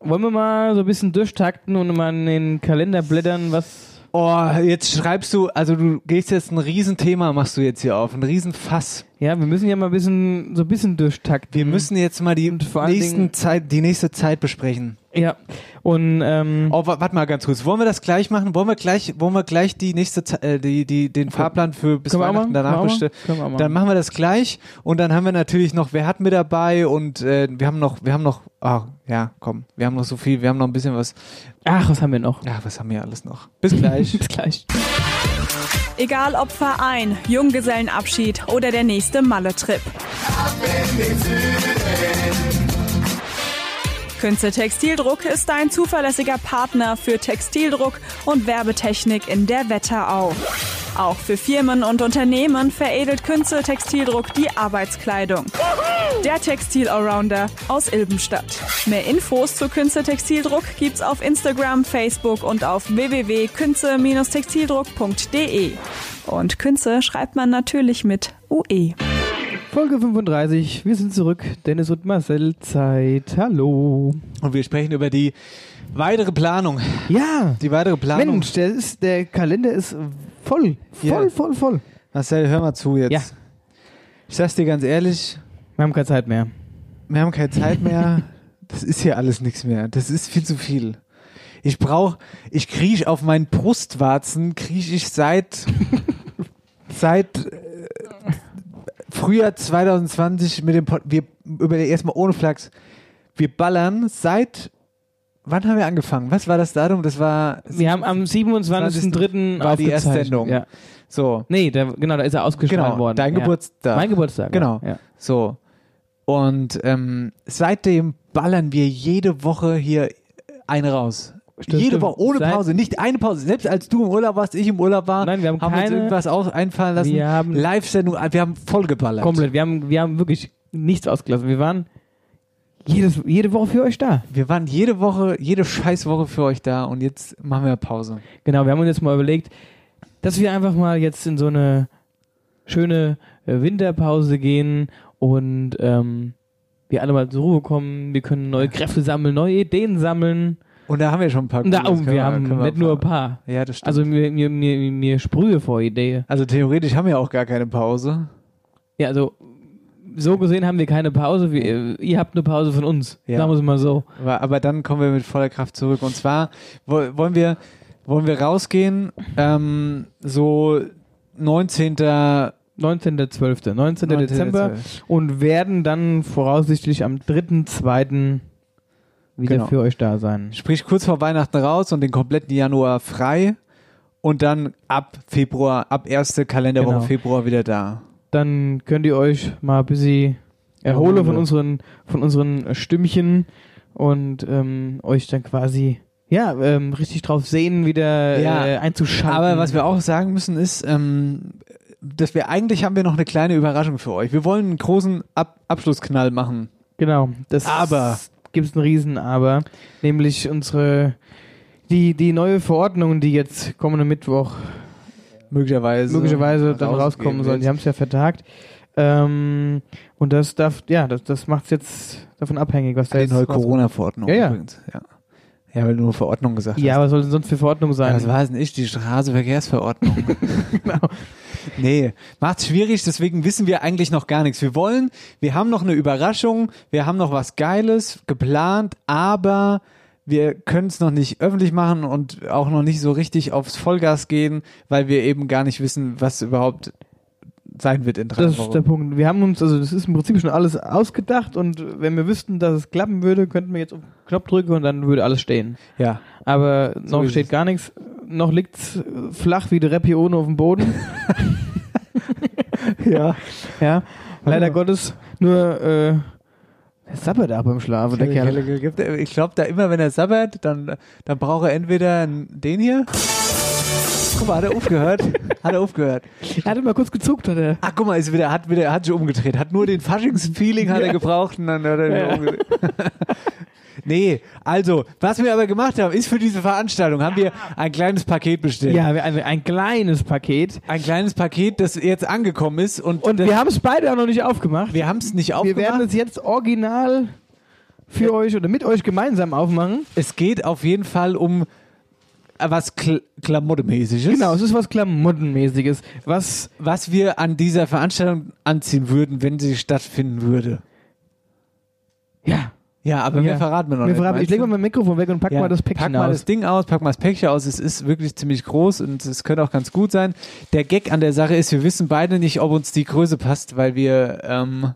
wollen wir mal so ein bisschen durchtakten und mal in den Kalender blättern, was. Oh, jetzt schreibst du, also du gehst jetzt ein Riesenthema, machst du jetzt hier auf, ein Riesenfass. Ja, wir müssen ja mal ein bisschen, so ein bisschen durchtakten. Wir müssen jetzt mal die nächsten Zeit, die nächste Zeit besprechen. Ja. Und, ähm, Oh, wa- warte mal ganz kurz. Wollen wir das gleich machen? Wollen wir gleich, wollen wir gleich die nächste, äh, die, die, den Fahrplan für bis Können Weihnachten danach bestellen? Dann machen wir das gleich und dann haben wir natürlich noch, wer hat mit dabei und äh, wir haben noch, wir haben noch, ah, ja, komm, wir haben noch so viel, wir haben noch ein bisschen was. ach, was haben wir noch? Ja, was haben wir alles noch? Bis gleich. Bis gleich. Egal ob Verein, Junggesellenabschied oder der nächste Malle-Trip. Künste Textildruck ist ein zuverlässiger Partner für Textildruck und Werbetechnik in der Wetterau. Auch für Firmen und Unternehmen veredelt Künze Textildruck die Arbeitskleidung. Der Textil-Allrounder aus Ilbenstadt. Mehr Infos zu Künze Textildruck gibt's auf Instagram, Facebook und auf www.künze-textildruck.de. Und Künze schreibt man natürlich mit UE. Folge 35, wir sind zurück. Dennis und Marcel, Zeit. Hallo. Und wir sprechen über die weitere Planung. Ja, Die weitere Planung. Mensch, der, ist, der Kalender ist voll. Voll, Ja. voll, voll. Marcel, hör mal zu jetzt. Ja. Ich sag's dir ganz ehrlich, Wir haben keine Zeit mehr. wir haben keine Zeit mehr. Das ist hier alles nichts mehr. Das ist viel zu viel. Ich brauch, ich kriech auf meinen Brustwarzen, kriech ich seit, seit Frühjahr 2020 mit dem, Pod, wir, über erstmal ohne Flachs, wir ballern seit, wann haben wir angefangen? Was war das Datum? Das war, Wir haben am 27.03. war die erste. Sendung. Ja. so, Nee, da, genau, da ist er ausgestrahlt genau, worden. dein ja. Geburtstag. Mein Geburtstag. Genau. Ja. So. Und ähm, seitdem ballern wir jede Woche hier eine raus. Stimmt, jede. Woche, ohne Seit- Pause, nicht eine Pause. Selbst als du im Urlaub warst, ich im Urlaub war, Nein, wir haben uns keine- irgendwas aus einfallen lassen. Wir haben- Live-Sendung, wir haben voll geballert. Komplett. Wir haben, wir haben wirklich nichts ausgelassen. Wir waren jedes, jede Woche für euch da. Wir waren jede Woche, jede Scheißwoche für euch da und jetzt machen wir Pause. Genau, wir haben uns jetzt mal überlegt, dass wir einfach mal jetzt in so eine schöne äh, Winterpause gehen und ähm, wir alle mal zur Ruhe kommen. Wir können neue Kräfte sammeln, neue Ideen sammeln. Und da haben wir schon ein paar Cooles, oh, können wir haben können nicht nur ein paar. Ja, das stimmt. Also mir, mir, mir, mir sprühe vor Idee. also theoretisch haben wir auch gar keine Pause. Ja, also so gesehen haben wir keine Pause. Wir, ihr habt eine Pause von uns. Ja. Sagen wir es mal so. Aber, aber dann kommen wir mit voller Kraft zurück. Und zwar wo- wollen wir, wollen wir rausgehen, ähm, so 19. 19.12., 19. Dezember und werden dann voraussichtlich am 3.2. wieder Genau. für euch da sein. Sprich kurz vor Weihnachten raus und den kompletten Januar frei. Und dann ab Februar, ab erste Kalenderwoche Genau. Februar wieder da. Dann könnt ihr euch mal ein bisschen erholen von unseren, von unseren Stimmchen und ähm, euch dann quasi ja, ähm, richtig drauf sehen, wieder Ja, äh, einzuschalten. Aber was wir auch sagen müssen ist, ähm, dass wir eigentlich haben wir noch eine kleine Überraschung für euch. Wir wollen einen großen Ab Abschlussknall machen. Genau, das Aber. Gibt es einen Riesen Aber, nämlich unsere die, die neue Verordnung, die jetzt kommenden Mittwoch Möglicherweise. möglicherweise dann rauskommen soll. Die haben es ja vertagt. Ähm, und das darf, ja, das, das macht es jetzt davon abhängig, was da Die jetzt neue rauskommt. Corona-Verordnung Ja, ja. übrigens. Ja. Ja, weil du nur Verordnung gesagt Ja, hast. was soll denn sonst für Verordnung Ja, sein? war es denn ich? Die Straßenverkehrsverordnung. genau. Nee, macht's schwierig, deswegen wissen wir eigentlich noch gar nichts. Wir wollen, wir haben noch eine Überraschung, wir haben noch was Geiles geplant, aber wir können es noch nicht öffentlich machen und auch noch nicht so richtig aufs Vollgas gehen, weil wir eben gar nicht wissen, was überhaupt sein wird in drei Das ist Wochen. der Punkt. Wir haben uns, also das ist im Prinzip schon alles ausgedacht und wenn wir wüssten, dass es klappen würde, könnten wir jetzt auf den Knopf drücken und dann würde alles stehen. Ja, Aber So noch ist steht es. gar nichts. Noch liegt's flach wie die Repione auf dem Boden. ja. ja. Leider Gottes nur äh, der sabbert ab beim Schlafen, der Kerl. Ich glaube, da immer, wenn er sabbert, dann, dann braucht er entweder den hier. Guck mal, hat er aufgehört? hat er aufgehört? Er hatte mal kurz gezuckt, hat er. Ach, guck mal, ist wieder, hat wieder, hat sich umgedreht. Hat nur den Faschings-Feeling hat er gebraucht und dann hat er wieder Ja. umgedreht. nee, also, was wir aber gemacht haben, ist für diese Veranstaltung, haben wir ein kleines Paket bestellt. Ja, wir- ein, ein kleines Paket. Ein kleines Paket, das jetzt angekommen ist und, Und wir haben es beide auch noch nicht aufgemacht. wir haben es nicht Wir aufgemacht. werden es jetzt original für euch oder mit euch gemeinsam aufmachen. es geht auf jeden Fall um was Kl Klamottemäßiges. Genau, es ist was Klamottenmäßiges. Was, Was wir an dieser Veranstaltung anziehen würden, wenn sie stattfinden würde. ja, Ja, aber Ja. mehr verraten wir noch wir nicht. verraten, ich lege mal mein Mikrofon weg und pack Ja, mal das Päckchen pack mal aus. das Ding aus, pack mal das Päckchen aus. Es ist wirklich ziemlich groß und es könnte auch ganz gut sein. Der Gag an der Sache ist, wir wissen beide nicht, ob uns die Größe passt, weil wir, ähm,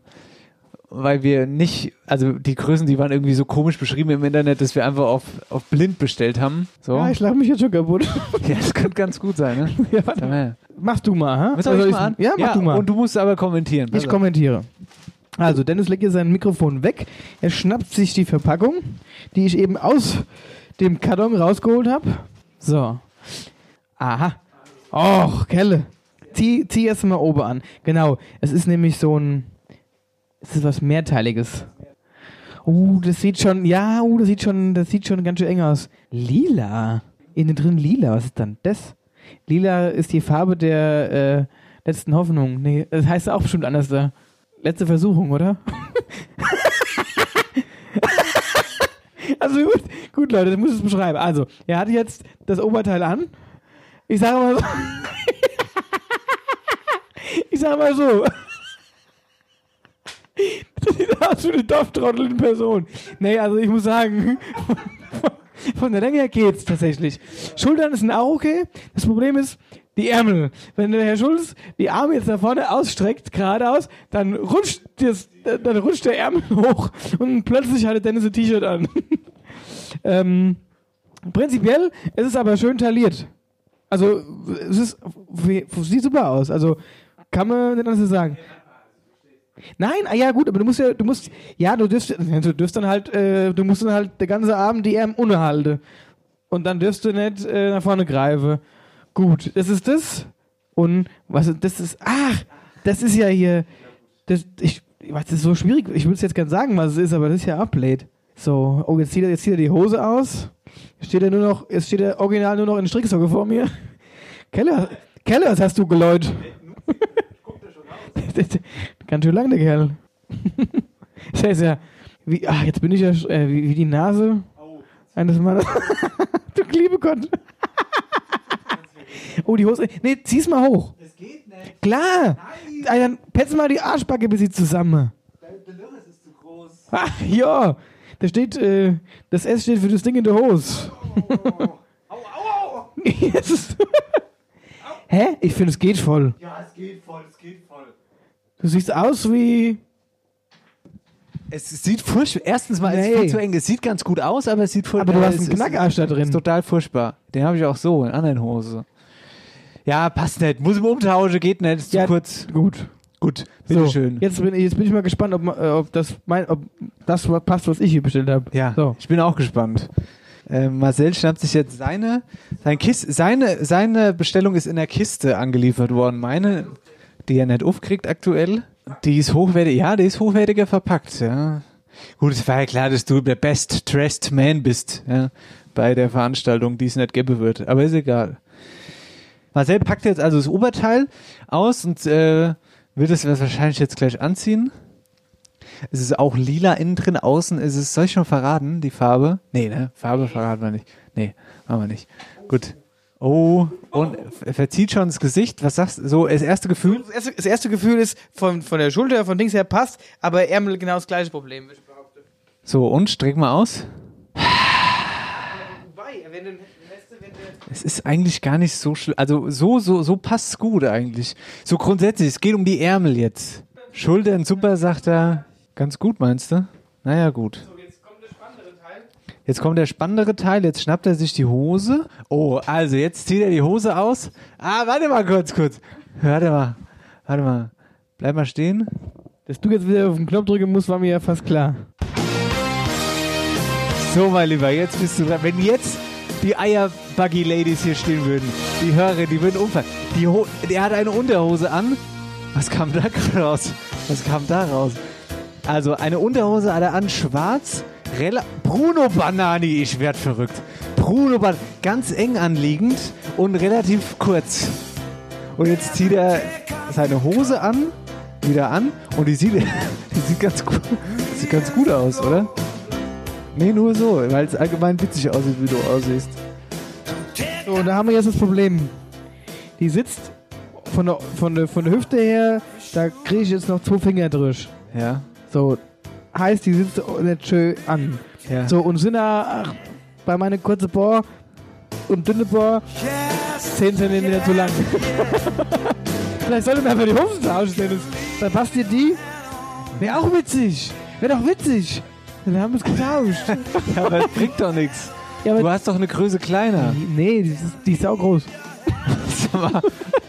weil wir nicht, also die Größen, die waren irgendwie so komisch beschrieben im Internet, dass wir einfach auf, auf blind bestellt haben. So. Ja, Ja, ich lache mich jetzt schon kaputt. das könnte ganz gut sein, ne? ja, warte. Mal. Machst du mal, ha? Soll Oder ich mal an? Ja, mach du mal. Und du musst aber kommentieren. Ich auf. kommentiere. Also, Dennis legt hier sein Mikrofon weg. Er schnappt sich die Verpackung, die ich eben aus dem Karton rausgeholt habe. So. Aha. Och, Kelle. Zieh, zieh erst mal oben an. Genau. Es ist nämlich so ein. Es ist was Mehrteiliges. Uh, das sieht schon. Ja, uh, das sieht schon, das sieht schon ganz schön eng aus. Lila. Innen drin lila. Was ist dann das? Lila ist die Farbe der äh, letzten Hoffnung. Nee, das heißt auch bestimmt anders da. Letzte Versuchung, oder? also gut, gut, Leute, das muss es beschreiben. Also, er hat jetzt das Oberteil an. Ich sage mal so. ich sage mal so. Das wie eine Dorftrottel in Person. Nee, also ich muss sagen, von der Länge her geht's tatsächlich. Schultern sind auch okay. Das Problem ist, die Ärmel. Wenn der Herr Schulz die Arme jetzt nach vorne ausstreckt, geradeaus, dann rutscht, das, dann rutscht der Ärmel hoch und plötzlich hat Dennis ein T-Shirt an. ähm, prinzipiell ist es aber schön tailliert. Also, es ist, sieht super aus. Also, kann man nicht anders sagen. Nein, ah ja gut, aber du musst ja, du musst, ja, du dürfst, du dürfst dann halt, äh, du musst dann halt den ganzen Abend die Arme unhalten. Und dann dürfst du nicht äh, nach vorne greifen. Gut, das ist das. Und was das ist, ach, das ist ja hier, das, ich, was ist so schwierig, ich würde es jetzt gerne sagen, was es ist, aber das ist ja Upblade. So, oh, jetzt zieht er, jetzt zieht er die Hose aus. Steht er nur noch, jetzt steht er original nur noch in Stricksocke vor mir. Keller, Keller, was hast du geläut? Ganz schön lang, der Kerl. das heißt ja, wie, ach, jetzt bin ich ja äh, wie, wie die Nase eines Mannes. du liebe Gott. oh, die Hose. Nee, zieh's mal hoch. Das geht nicht. Klar. Nein. Dann petz mal die Arschbacke bis sie zusammen. Der Lörres ist zu groß. Ach, ja. Da steht, äh, das S steht für das Ding in der Hose. Au, au, au. yes. Hä? Ich finde, es geht voll. Ja, es geht voll, es geht voll. Du siehst aus wie. Es sieht furchtbar. Erstens mal, es ist Nee. viel zu eng. Es sieht ganz gut aus, aber es sieht furchtbar Aber du hast einen Knackarsch da drin. ist total furchtbar. Den habe ich auch so in anderen Hose. Ja, passt nicht. Muss ich umtauschen, geht nicht. Ist zu Ja, kurz. Gut. Gut, So, bitteschön. jetzt, bin, ich- jetzt bin ich mal gespannt, ob, ma- äh, ob, das, mein, ob das passt, was ich hier bestellt habe. Ja, So. ich bin auch gespannt. Äh, Marcel schnappt sich jetzt seine, sein Kis seine, seine Bestellung ist in der Kiste angeliefert worden. Meine, die er nicht aufkriegt aktuell, die ist hochwertig, ja, die ist hochwertiger verpackt, ja. Gut, es war ja klar, dass du der best dressed man bist, ja, bei der Veranstaltung, die es nicht geben wird, aber ist egal. Marcel packt jetzt also das Oberteil aus und äh, wird es wahrscheinlich jetzt gleich anziehen. Es ist auch lila innen drin, außen ist es, soll ich schon verraten, die Farbe? Nee, ne? Farbe verraten wir nicht. Nee, machen wir nicht. Gut. Oh, und er verzieht schon das Gesicht. Was sagst du? So, das erste Gefühl? Das erste, das erste Gefühl ist, von, von der Schulter, von Dings her passt, aber Ärmel genau das gleiche Problem. So, und streck mal aus. Es ist eigentlich gar nicht so schlimm. Also, so, so, so passt's gut eigentlich. So grundsätzlich, es geht um die Ärmel jetzt. Schultern super, sagt er. Ganz gut, meinst du? Naja, gut. Jetzt kommt der spannendere Teil, jetzt schnappt er sich die Hose. Oh, also jetzt zieht er die Hose aus. Ah, warte mal kurz, kurz. Warte mal, warte mal. Bleib mal stehen. Dass du jetzt wieder auf den Knopf drücken musst, war mir ja fast klar. So, mein Lieber, jetzt bist du dran. Wenn jetzt die Eierbuggy-Ladies hier stehen würden, die Hörer, die würden umfallen. Die Ho der hat eine Unterhose an. Was kam da raus? Was kam da raus? Also, eine Unterhose hat er an, schwarz, rela Bruno Banani, ich werd verrückt. Bruno Banani, ganz eng anliegend und relativ kurz. Und jetzt zieht er seine Hose an, wieder an und die sieht, die sieht ganz gut, sieht ganz gut aus, oder? Nee, nur so, weil es allgemein witzig aussieht, wie du aussiehst. So, und da haben wir jetzt das Problem. Die sitzt von der, von der, von der Hüfte her, da kriege ich jetzt noch zwei Finger durch. Ja. So, heißt, die sitzt nicht schön an. Ja. So, und sind da ach, bei meiner kurzen Bohr und dünne Bohr 10 cm zu lang. Vielleicht sollte man einfach die Hosen tauschen, Dennis. Dann passt dir die. Wäre auch witzig. Wäre doch witzig. Dann haben wir es getauscht. ja, aber das bringt doch nichts. Ja, Du hast doch eine Größe kleiner. nee, die ist, die ist auch groß.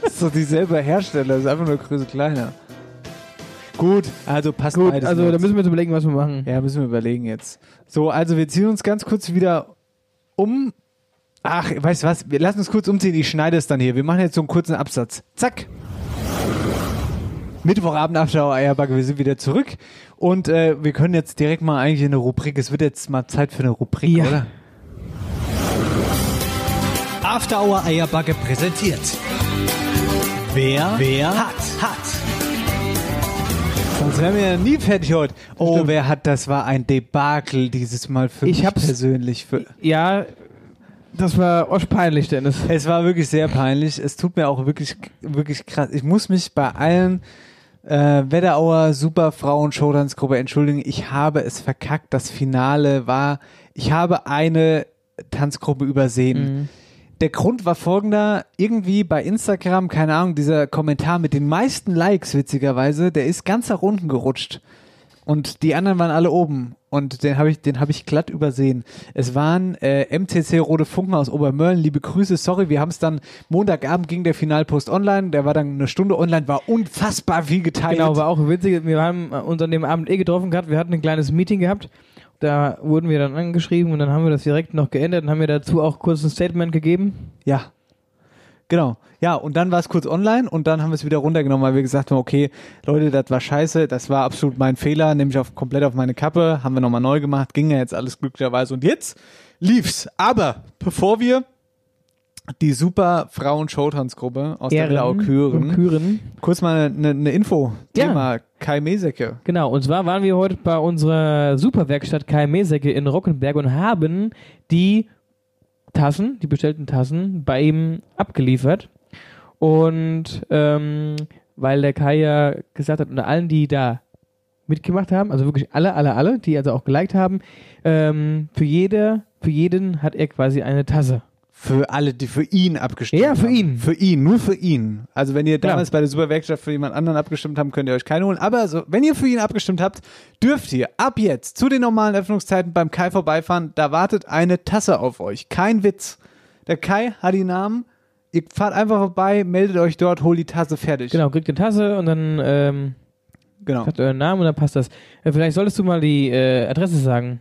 Das ist doch dieselbe Hersteller, das ist einfach nur eine Größe kleiner. Gut, also passt Gut, beides. also da müssen wir uns überlegen, was wir machen. ja, müssen wir überlegen jetzt. So, also wir ziehen uns ganz kurz wieder um Ach, weißt du was? Wir lassen uns kurz umziehen. Ich schneide es dann hier. Wir machen jetzt so einen kurzen Absatz. Zack. Mittwochabend After Eierbacke, wir sind wieder zurück und äh, wir können jetzt direkt mal eigentlich in eine Rubrik. Es wird jetzt mal Zeit für eine Rubrik, Ja. oder? After Hour Eierbacke präsentiert. Wer, wer hat, hat. Sonst wären wir ja nie fertig heute. Oh, wer hat, das war ein Debakel dieses Mal für Ich mich hab's- persönlich. Für, Ja, das war osch peinlich, Dennis. es war wirklich sehr peinlich. Es tut mir auch wirklich, wirklich krass. Ich muss mich bei allen äh, Wetterauer Superfrauen Showdance-Gruppe entschuldigen. Ich habe es verkackt. Das Finale war, ich habe eine Tanzgruppe übersehen. Der Grund war folgender, irgendwie bei Instagram, keine Ahnung, dieser Kommentar mit den meisten Likes, witzigerweise, der ist ganz nach unten gerutscht. Und die anderen waren alle oben. Und den habe ich, den habe ich glatt übersehen. Es waren äh, MCC Rote Funken aus Obermörlen. Liebe Grüße, sorry, wir haben es dann Montagabend ging der Finalpost online. Der war dann eine Stunde online, war unfassbar viel geteilt. Genau, war auch witzig. Wir haben uns an dem Abend eh getroffen gehabt. Wir hatten ein kleines Meeting gehabt. Da wurden wir dann angeschrieben und dann haben wir das direkt noch geändert und haben wir dazu auch kurz ein Statement gegeben. Ja. Genau. Ja, und dann war es kurz online und dann haben wir es wieder runtergenommen, weil wir gesagt haben, okay, Leute, das war scheiße, das war absolut mein Fehler, nehme ich auf, komplett auf meine Kappe, haben wir nochmal neu gemacht, ging ja jetzt alles glücklicherweise und jetzt lief's. Aber bevor wir die super Frauen-Showtanzgruppe aus der Wetterau und Küren, Küren. kurz mal eine, eine Info, Ja. Thema Kai Mesecke. Genau, und zwar waren wir heute bei unserer Superwerkstatt Kai Mesecke in Rockenberg und haben die Tassen, die bestellten Tassen, bei ihm abgeliefert. Und ähm, weil der Kai ja gesagt hat, unter allen, die da mitgemacht haben, also wirklich alle, alle, alle, die also auch geliked haben, ähm, für jede, für jeden hat er quasi eine Tasse. Für alle, die für ihn abgestimmt Ja, für haben. ihn. Für ihn, nur für ihn. Also wenn ihr damals bei der Superwerkstatt für jemand anderen abgestimmt habt, könnt ihr euch keine holen. Aber so, wenn ihr für ihn abgestimmt habt, dürft ihr ab jetzt zu den normalen Öffnungszeiten beim Kai vorbeifahren. Da wartet eine Tasse auf euch. Kein Witz. Der Kai hat die Namen. Ihr fahrt einfach vorbei, meldet euch dort, holt die Tasse fertig. Genau, kriegt eine Tasse und dann ähm, genau. sagt euren Namen und dann passt das. Äh, vielleicht solltest du mal die äh, Adresse sagen.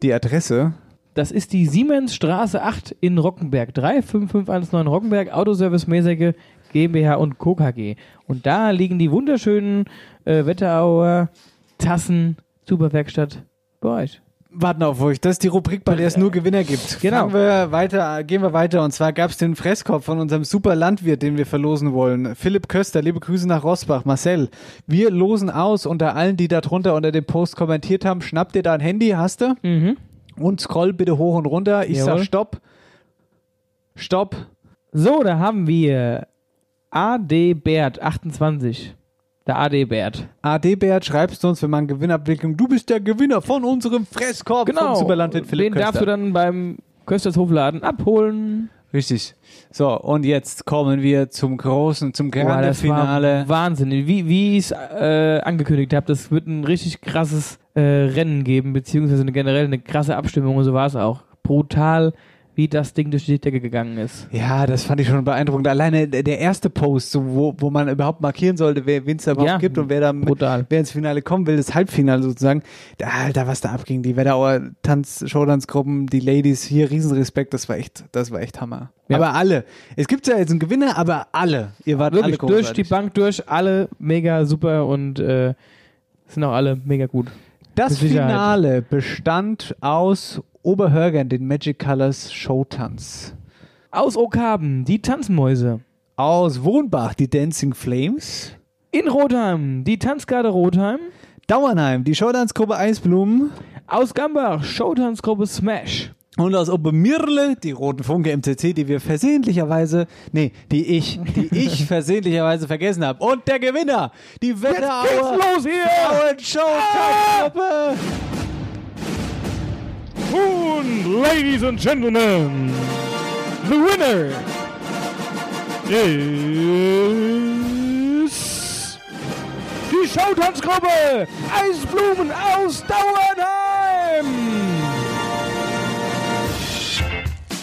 Die Adresse. Das ist die Siemensstraße 8 in Rockenberg. 35519 Rockenberg, Autoservice Mesecke, GmbH und Co. KG. Und da liegen die wunderschönen äh, Wetterauer Tassen, Superwerkstatt bei euch. Warten auf euch. Das ist die Rubrik, bei der es nur Gewinner gibt. Genau. Wir weiter, gehen wir weiter. Und zwar gab es den Fresskopf von unserem super Landwirt, den wir verlosen wollen. Philipp Köster, liebe Grüße nach Rosbach. Marcel, wir losen aus unter allen, die da drunter unter dem Post kommentiert haben. Schnapp dir dein Handy, hast du? Mhm. Und scroll bitte hoch und runter. Ich Jawohl. sag Stopp. Stopp. So, da haben wir AD Bert 28. Der AD Bert. AD Bert, schreibst du uns, wir machen Gewinnabwicklung. Du bist der Gewinner von unserem Fresskorb Genau. vom Superlandwirt Philipp Den Köster. darfst du dann beim Kösters Hofladen abholen. Richtig. So, und jetzt kommen wir zum großen, zum Boah, Grande das Finale. war Wahnsinn. Wie, wie ich es äh, angekündigt habe, das wird ein richtig krasses äh, Rennen geben, beziehungsweise eine, generell eine krasse Abstimmung und so war es auch. Brutal, wie das Ding durch die Decke gegangen ist. Ja, das fand ich schon beeindruckend. Alleine der erste Post, so wo, wo man überhaupt markieren sollte, wer es da überhaupt Ja, gibt und wer da brutal. wer ins Finale kommen will, das Halbfinale sozusagen. Da, Alter, was da abging, die Wetterauer Tanz, Showdance-Gruppen, die Ladies, hier Riesenrespekt, das war echt, das war echt Hammer. Ja. Aber alle. Es gibt ja jetzt einen Gewinner, aber alle. Ihr wart Wirklich alle durch großartig. die Bank durch, alle mega super und äh, sind auch alle mega gut. Das. Finale bestand aus Oberhörgern, den Magic Colors Showtanz. Aus Okaben, die Tanzmäuse. Aus Wohnbach, die Dancing Flames. In Rotheim, die Tanzgarde Rotheim. Dauernheim, die Showdance-Gruppe Eisblumen. Aus Gambach, Showtanzgruppe Smash. Und aus Obermirle, die Roten Funke MCC, die wir versehentlicherweise, nee, die ich, die ich versehentlicherweise vergessen habe. Und der Gewinner, die Wetterauer los hier! Frauen Showtanzgruppe. Und ladies and gentlemen, the winner is die Showtanzgruppe Eisblumen aus Dauernheim.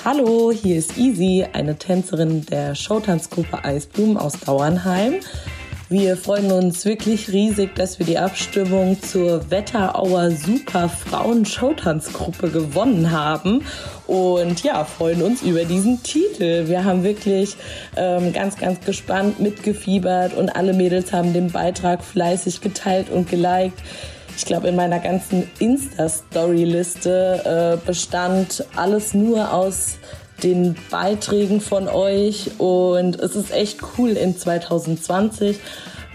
Hallo, hier ist Easy, eine Tänzerin der Showtanzgruppe Eisblumen aus Dauernheim. Wir freuen uns wirklich riesig, dass wir die Abstimmung zur Wetterauer Super Frauen Showtanzgruppe gewonnen haben und ja, freuen uns über diesen Titel. Wir haben wirklich ähm, ganz, ganz gespannt mitgefiebert und alle Mädels haben den Beitrag fleißig geteilt und geliked. Ich glaube, in meiner ganzen Insta-Story-Liste äh, bestand alles nur aus den Beiträgen von euch und es ist echt cool in 2020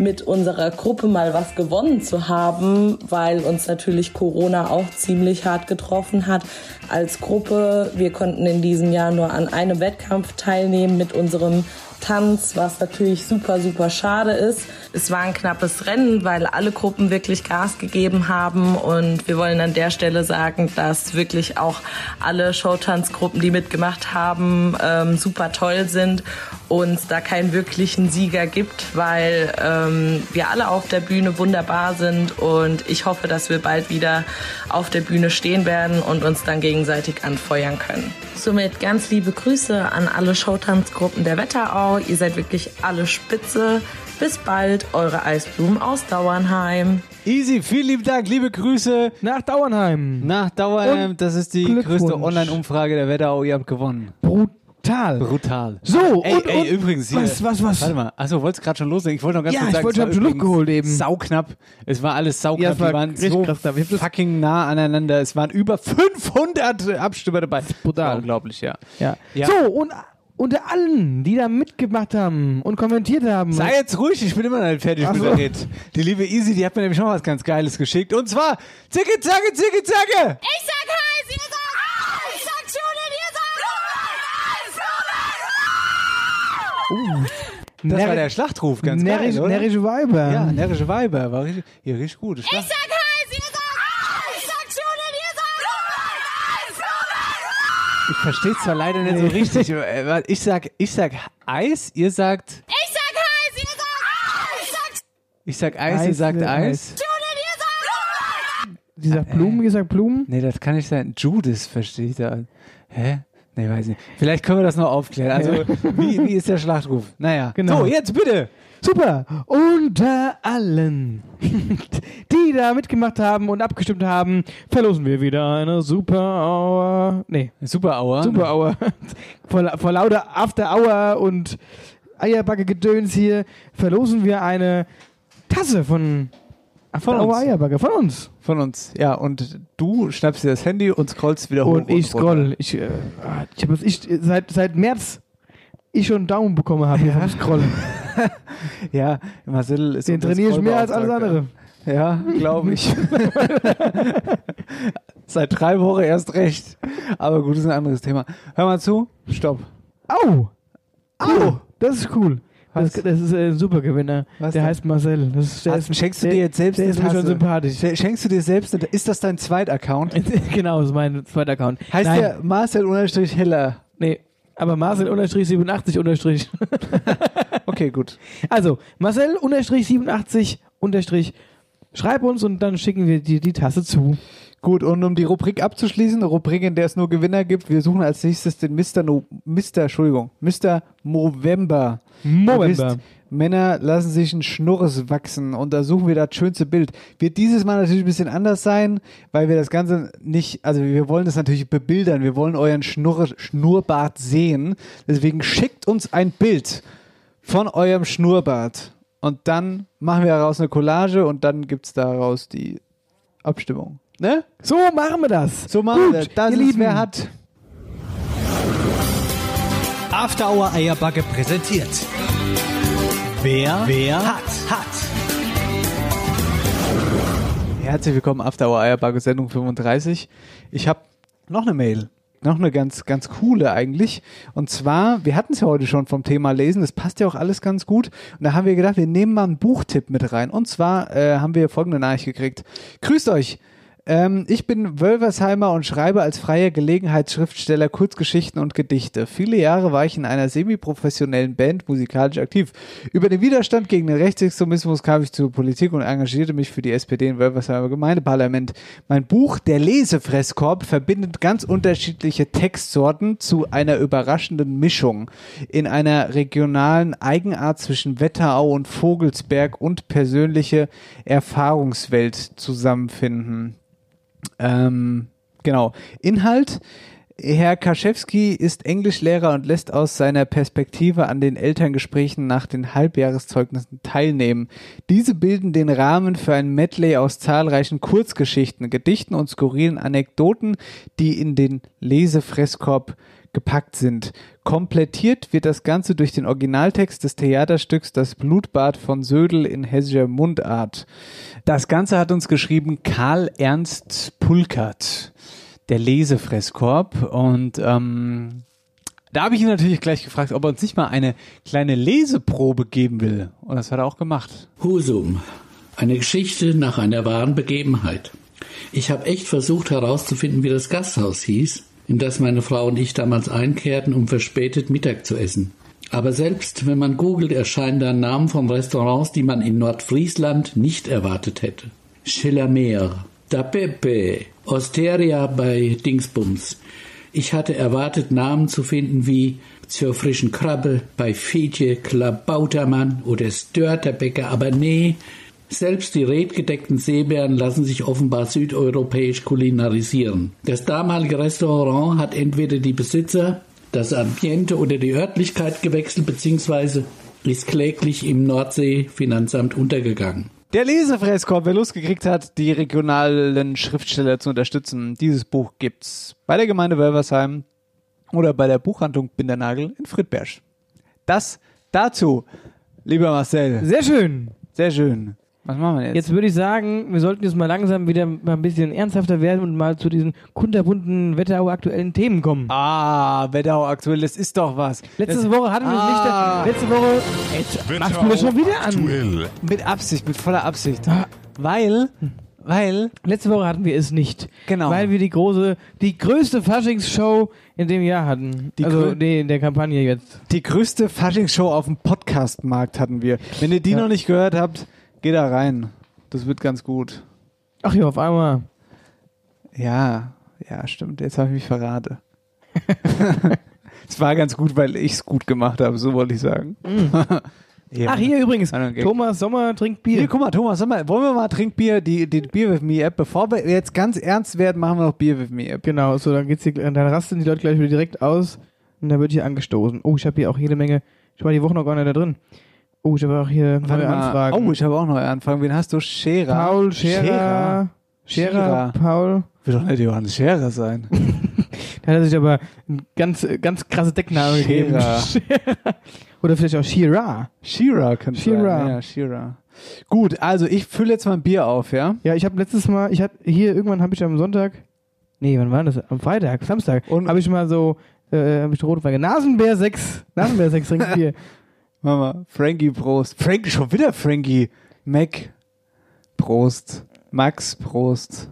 mit unserer Gruppe mal was gewonnen zu haben, weil uns natürlich Corona auch ziemlich hart getroffen hat als Gruppe. Wir konnten in diesem Jahr nur an einem Wettkampf teilnehmen mit unserem Tanz, was natürlich super, super schade ist. Es war ein knappes Rennen, weil alle Gruppen wirklich Gas gegeben haben und wir wollen an der Stelle sagen, dass wirklich auch alle Showtanzgruppen, die mitgemacht haben, ähm, super toll sind und da keinen wirklichen Sieger gibt, weil ähm, wir alle auf der Bühne wunderbar sind und ich hoffe, dass wir bald wieder auf der Bühne stehen werden und uns dann gegenseitig anfeuern können. Somit ganz liebe Grüße an alle Showtanzgruppen der Wetterau. Ihr seid wirklich alle spitze. Bis bald, eure Eisblumen aus Dauernheim. Easy, vielen lieben Dank, liebe Grüße Nach Dauernheim. nach Dauernheim. Das ist die größte Online-Umfrage der Wetterau. Ihr habt gewonnen. Brutal. Brutal. So, Ey, und, ey, und übrigens hier. Was, was, was? Warte mal. Achso, wolltest gerade schon loslegen. Ich wollte noch ganz Ja, kurz ich sagen. wollte- war hab schon Luft geholt eben. Sauknapp. Es war alles sauknapp. Ja, es war Die waren richtig so krass. Ich fucking nah aneinander. Es waren über 500 Abstimmer dabei. brutal. Unglaublich, ja. Ja. Ja. So, und unter allen, die da mitgemacht haben und kommentiert haben. Sei jetzt ruhig, ich bin immer noch nicht fertig Ach mit so. der Red. Die liebe Easy, die hat mir nämlich noch was ganz Geiles geschickt. Und zwar, zicke, zacke, zicke, zacke. Ich sag heiß, ihr sagt Das war der Schlachtruf, ganz närrisch, geil, oder? närrische Weiber. Ja, närrische Weiber. War richtig, hier richtig gut. Ich sag heiß, ihr sagt heiß. Ich sag Julian, ihr sagt heiß. ich verstehe zwar leider nicht so richtig. äh, Ich sag, ich sag Eis, ihr sagt, Ich sag heiß, ihr sagt heiß. Ich sag ich sag Eis, ihr Eis, sagt Eis. Julian, ihr sagt heiß. Die sagt Blumen, die sagt Blumen. Nee, das kann nicht sein. Judas verstehe ich da. Hä? Nee, weiß nicht. Vielleicht können wir das noch aufklären. Also, wie, wie ist der Schlachtruf? Naja. Genau. So, jetzt bitte. Super. Unter allen, die da mitgemacht haben und abgestimmt haben, verlosen wir wieder eine Super Hour. Nee, Super Hour. Super Hour. vor, vor lauter After Hour und Eierbacke-Gedöns hier verlosen wir eine Tasse von After Von uns. Eierbacke. Von uns. Von uns. Ja, und du schnappst dir das Handy und scrollst wieder hoch. Und ich scroll. Ich, äh, ah, ich habe ich seit, seit März ich schon einen Daumen bekommen habe hier vom Scrollen. Ja, Marcel ist Den trainiere ich mehr als alles andere. Ja, glaube ich. Seit drei Wochen erst recht. Aber gut, ist ein anderes Thema. Hör mal zu. Stopp. Au! Au! Das ist cool. Das, das ist ein super Gewinner. Was der denn? heißt Marcel. Das ist, der Hast- ist, schenkst du der, dir jetzt selbst Der ist mir schon sympathisch. Sch- Schenkst du dir selbst, ist das dein Zweitaccount? genau, das ist mein zweiter Account. Heißt Nein, der Marcel unterstrich Heller? Nee, aber Marcel unterstrich 87 unterstrich. Okay, gut. Also, Marcel unterstrich 87 unterstrich. Schreib uns und dann schicken wir dir die Tasse zu. Gut, und um die Rubrik abzuschließen, eine Rubrik, in der es nur Gewinner gibt, wir suchen als nächstes den Mr. No, Mr. Entschuldigung, Mr. Movember. Movember. wisst, Männer lassen sich ein Schnurres wachsen und da suchen wir das schönste Bild. Wird dieses Mal natürlich ein bisschen anders sein, weil wir das Ganze nicht, also wir wollen das natürlich bebildern, wir wollen euren Schnurre, Schnurrbart sehen. Deswegen schickt uns ein Bild von eurem Schnurrbart und dann machen wir daraus eine Collage und dann gibt's daraus die Abstimmung. Ne? So machen wir das. So machen Gut, wir das. Ihr ist, Lieben. wer hat. After Hour Eierbacke präsentiert. Wer, wer hat, hat. Herzlich willkommen, After Hour Eierbacke Sendung 35. Ich habe noch eine Mail. Noch eine ganz, ganz coole eigentlich. Und zwar, wir hatten es ja heute schon vom Thema Lesen, das passt ja auch alles ganz gut. Und da haben wir gedacht, wir nehmen mal einen Buchtipp mit rein. Und zwar äh, haben wir folgende Nachricht gekriegt. Grüßt euch. Ähm, ich bin Wölversheimer und schreibe als freier Gelegenheitsschriftsteller Kurzgeschichten und Gedichte. Viele Jahre war ich in einer semi-professionellen Band musikalisch aktiv. Über den Widerstand gegen den Rechtsextremismus kam ich zur Politik und engagierte mich für die SPD im Wölversheimer Gemeindeparlament. Mein Buch Der Lesefresskorb verbindet ganz unterschiedliche Textsorten zu einer überraschenden Mischung in einer regionalen Eigenart zwischen Wetterau und Vogelsberg und persönliche Erfahrungswelt zusammenfinden. Ähm, genau. Inhalt. Herr Kaschewski ist Englischlehrer und lässt aus seiner Perspektive an den Elterngesprächen nach den Halbjahreszeugnissen teilnehmen. Diese bilden den Rahmen für ein Medley aus zahlreichen Kurzgeschichten, Gedichten und skurrilen Anekdoten, die in den Lesefresskorb gepackt sind. Komplettiert wird das Ganze durch den Originaltext des Theaterstücks Das Blutbad von Södel in hessischer Mundart. Das Ganze hat uns geschrieben Karl Ernst Pulkert, der Lesefresskorb. Und ähm, da habe ich ihn natürlich gleich gefragt, ob er uns nicht mal eine kleine Leseprobe geben will. Und das hat er auch gemacht. Husum. Eine Geschichte nach einer wahren Begebenheit. Ich habe echt versucht herauszufinden, wie das Gasthaus hieß, in das meine Frau und ich damals einkehrten, um verspätet Mittag zu essen. Aber selbst wenn man googelt, erscheinen da Namen von Restaurants, die man in Nordfriesland nicht erwartet hätte. Schillermeer, Da Pepe, Osteria bei Dingsbums. Ich hatte erwartet, Namen zu finden wie zur frischen Krabbe bei Fietje, Klabautermann oder Störterbäcker, aber nee, selbst die redgedeckten Seebären lassen sich offenbar südeuropäisch kulinarisieren. Das damalige Restaurant hat entweder die Besitzer, das Ambiente oder die Örtlichkeit gewechselt, beziehungsweise ist kläglich im Nordsee-Finanzamt untergegangen. Der Lesefresskorb, wer Lust gekriegt hat, die regionalen Schriftsteller zu unterstützen, dieses Buch gibt's bei der Gemeinde Wölversheim oder bei der Buchhandlung Bindernagel in Friedberg. Das dazu, lieber Marcel. Sehr schön. Sehr schön. Was machen wir jetzt? Jetzt würde ich sagen, wir sollten jetzt mal langsam wieder mal ein bisschen ernsthafter werden und mal zu diesen kunterbunten Wetterau aktuellen Themen kommen. Ah, Wetterau aktuell, das ist doch was. Letzte das, Woche hatten wir Ah. nicht. Letzte Woche. Jetzt machst du das schon wieder an. Mit Absicht, mit voller Absicht. Weil, weil. Letzte Woche hatten wir es nicht. Genau. Weil wir die große, die größte Faschingsshow in dem Jahr hatten. Die also nee, in der Kampagne jetzt. Die größte Faschingsshow auf dem Podcastmarkt hatten wir. Wenn ihr die noch nicht gehört habt, geht da rein. Das wird ganz gut. Ach ja, auf einmal. Ja, ja, stimmt. Jetzt habe ich mich verraten. Es war ganz gut, weil ich es gut gemacht habe, so wollte ich sagen. Ja. Ach, hier übrigens. Thomas Sommer trinkt Bier. Hier, guck mal, Thomas, mal, wollen wir mal Trinkbier, die, die Beer with Me App, bevor wir jetzt ganz ernst werden, machen wir noch Beer with Me App. Genau, so, dann geht's hier, dann rasten die Leute gleich wieder direkt aus und dann wird hier angestoßen. Oh, ich habe hier auch jede Menge, ich war die Woche noch gar nicht da drin. Oh, ich habe auch hier Warte neue mal. Anfragen. Oh, ich habe auch noch eine Anfrage. Wen hast du? Scherer. Paul, Scherer, Scherer, Scherer. Paul. Will doch nicht Johannes Scherer sein. Da hat er sich aber einen ganz, ganz krasse Deckname gegeben. Scherer. Scherer. Oder vielleicht auch Shira. Shira könnte Shira. sein. Ja, Shira. Gut, also ich fülle jetzt mal ein Bier auf, ja? Ja, ich habe letztes Mal, ich habe hier irgendwann habe ich am Sonntag, nee, wann war das? Am Freitag, Samstag, Und- habe ich mal so, äh, habe ich Rotwein, Nasenbär 6, Nasenbär 6 trinkt Bier. Mama, Frankie Prost. Frankie, schon wieder Frankie. Mac Prost. Max Prost.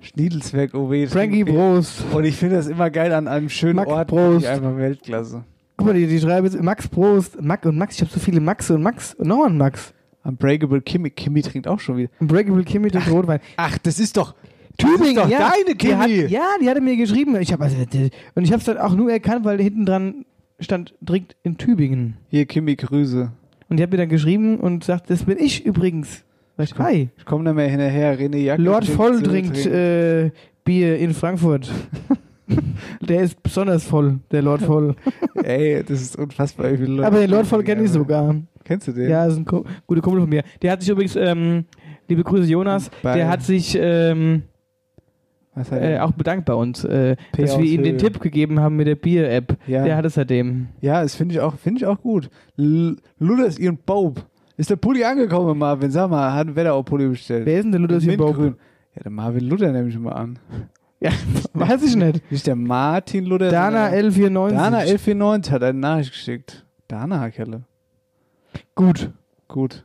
Schniedelswerk OW. Frankie Prost. Und ich finde das immer geil an einem schönen Max Ort. Prost. Einfach Weltklasse. Guck mal, die, die schreiben jetzt Max Prost, Max und Max, ich habe so viele Max und Max und noch einen Max. Unbreakable Kimmy. Kimmy trinkt auch schon wieder. Unbreakable Kimmy trinkt Rotwein. Ach, das ist doch. Tübingen, das ist doch ja. deine Kimmy. ja, die hatte mir geschrieben. Ich hab, also, und ich habe es dann auch nur erkannt, weil hinten dran stand, trinkt in Tübingen. Hier, Kimmy, Grüße. Und die hat mir dann geschrieben und sagt, das bin ich übrigens. Sag ich, hi. Ich komme nicht mehr hinterher. René Jacke. Lord Voll trinkt äh, Bier in Frankfurt. der ist besonders voll, der Lord Voll. Ey, das ist unfassbar. wie viele Leute- Aber den Lord Voll kenne ich sogar. Kennst du den? Ja, ist ein Ko guter Kumpel von mir. Der hat sich übrigens, ähm, liebe Grüße Jonas, Bei- der hat sich ähm, äh, auch bedankt bei uns, äh, dass wir ihm den. Tipp gegeben haben mit der Bier-App. Ja. Der hat es seitdem. Ja, das finde ich auch, finde ich auch gut. Ludas ihren Bob. Ist der Pulli angekommen, Marvin? Sag mal, hat ein Wetterau-Pulli bestellt. Wer ist denn der Ludas hier Bob? Ja, der Marvin Luther nehme ich mal an. Ja, weiß ich nicht. Nicht der Martin Luther. Dana sondern- L94. Dana 1149 hat eine Nachricht geschickt. Dana, Kelle. Gut. Gut.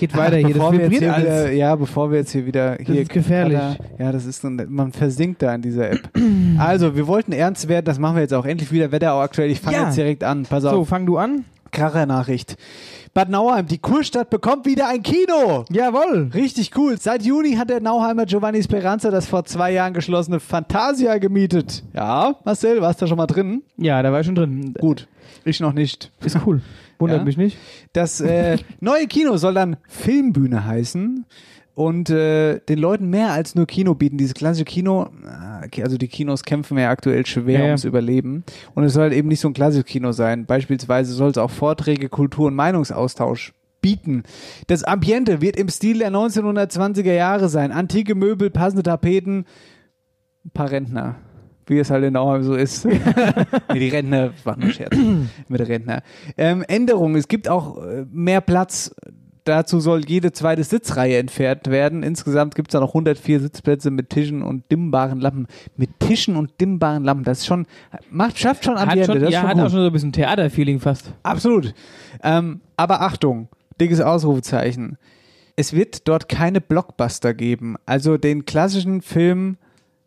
Geht weiter hier, das bevor wir jetzt vibriert hier alles. wieder, ja, bevor wir jetzt hier wieder hier ist gefährlich. Ja, das ist so man versinkt da in dieser App. also, wir wollten ernst werden, das machen wir jetzt auch endlich wieder Wetterau aktuell. Ich fange Ja. jetzt direkt an. Pass So, auf. fang du an. Kracher-Nachricht. Bad Nauheim, die Kurstadt bekommt wieder ein Kino. Jawohl. Richtig cool. Seit Juni hat der Nauheimer Giovanni Speranza das vor zwei Jahren geschlossene Fantasia gemietet. Ja, Marcel, warst du schon mal drin? Ja, da war ich schon drin. Gut, ich noch nicht. Ist cool. Wundert Ja. mich nicht. Das äh, neue Kino soll dann Filmbühne heißen und äh, den Leuten mehr als nur Kino bieten. Dieses klassische Kino, äh, also die Kinos kämpfen ja aktuell schwer Ja, ja. ums Überleben. Und es soll halt eben nicht so ein klassisches Kino sein. Beispielsweise soll es auch Vorträge, Kultur- und Meinungsaustausch bieten. Das Ambiente wird im Stil der 1920er Jahre sein. Antike Möbel, passende Tapeten, ein paar Rentner. Wie es halt in Nauheim so ist. nee, die Rentner, war nur Scherz mit Rentner. Ähm, Änderungen, es gibt auch äh, mehr Platz. Dazu soll jede zweite Sitzreihe entfernt werden. Insgesamt gibt es da noch 104 Sitzplätze mit Tischen und dimmbaren Lampen. Mit Tischen und dimmbaren Lampen. Das ist schon, macht, schafft schon Hat Ambiente. schon, das ja, schon hat gut. auch schon so ein bisschen Theaterfeeling fast. Absolut. Ähm, aber Achtung, dickes Ausrufezeichen. Es wird dort keine Blockbuster geben. Also den klassischen Film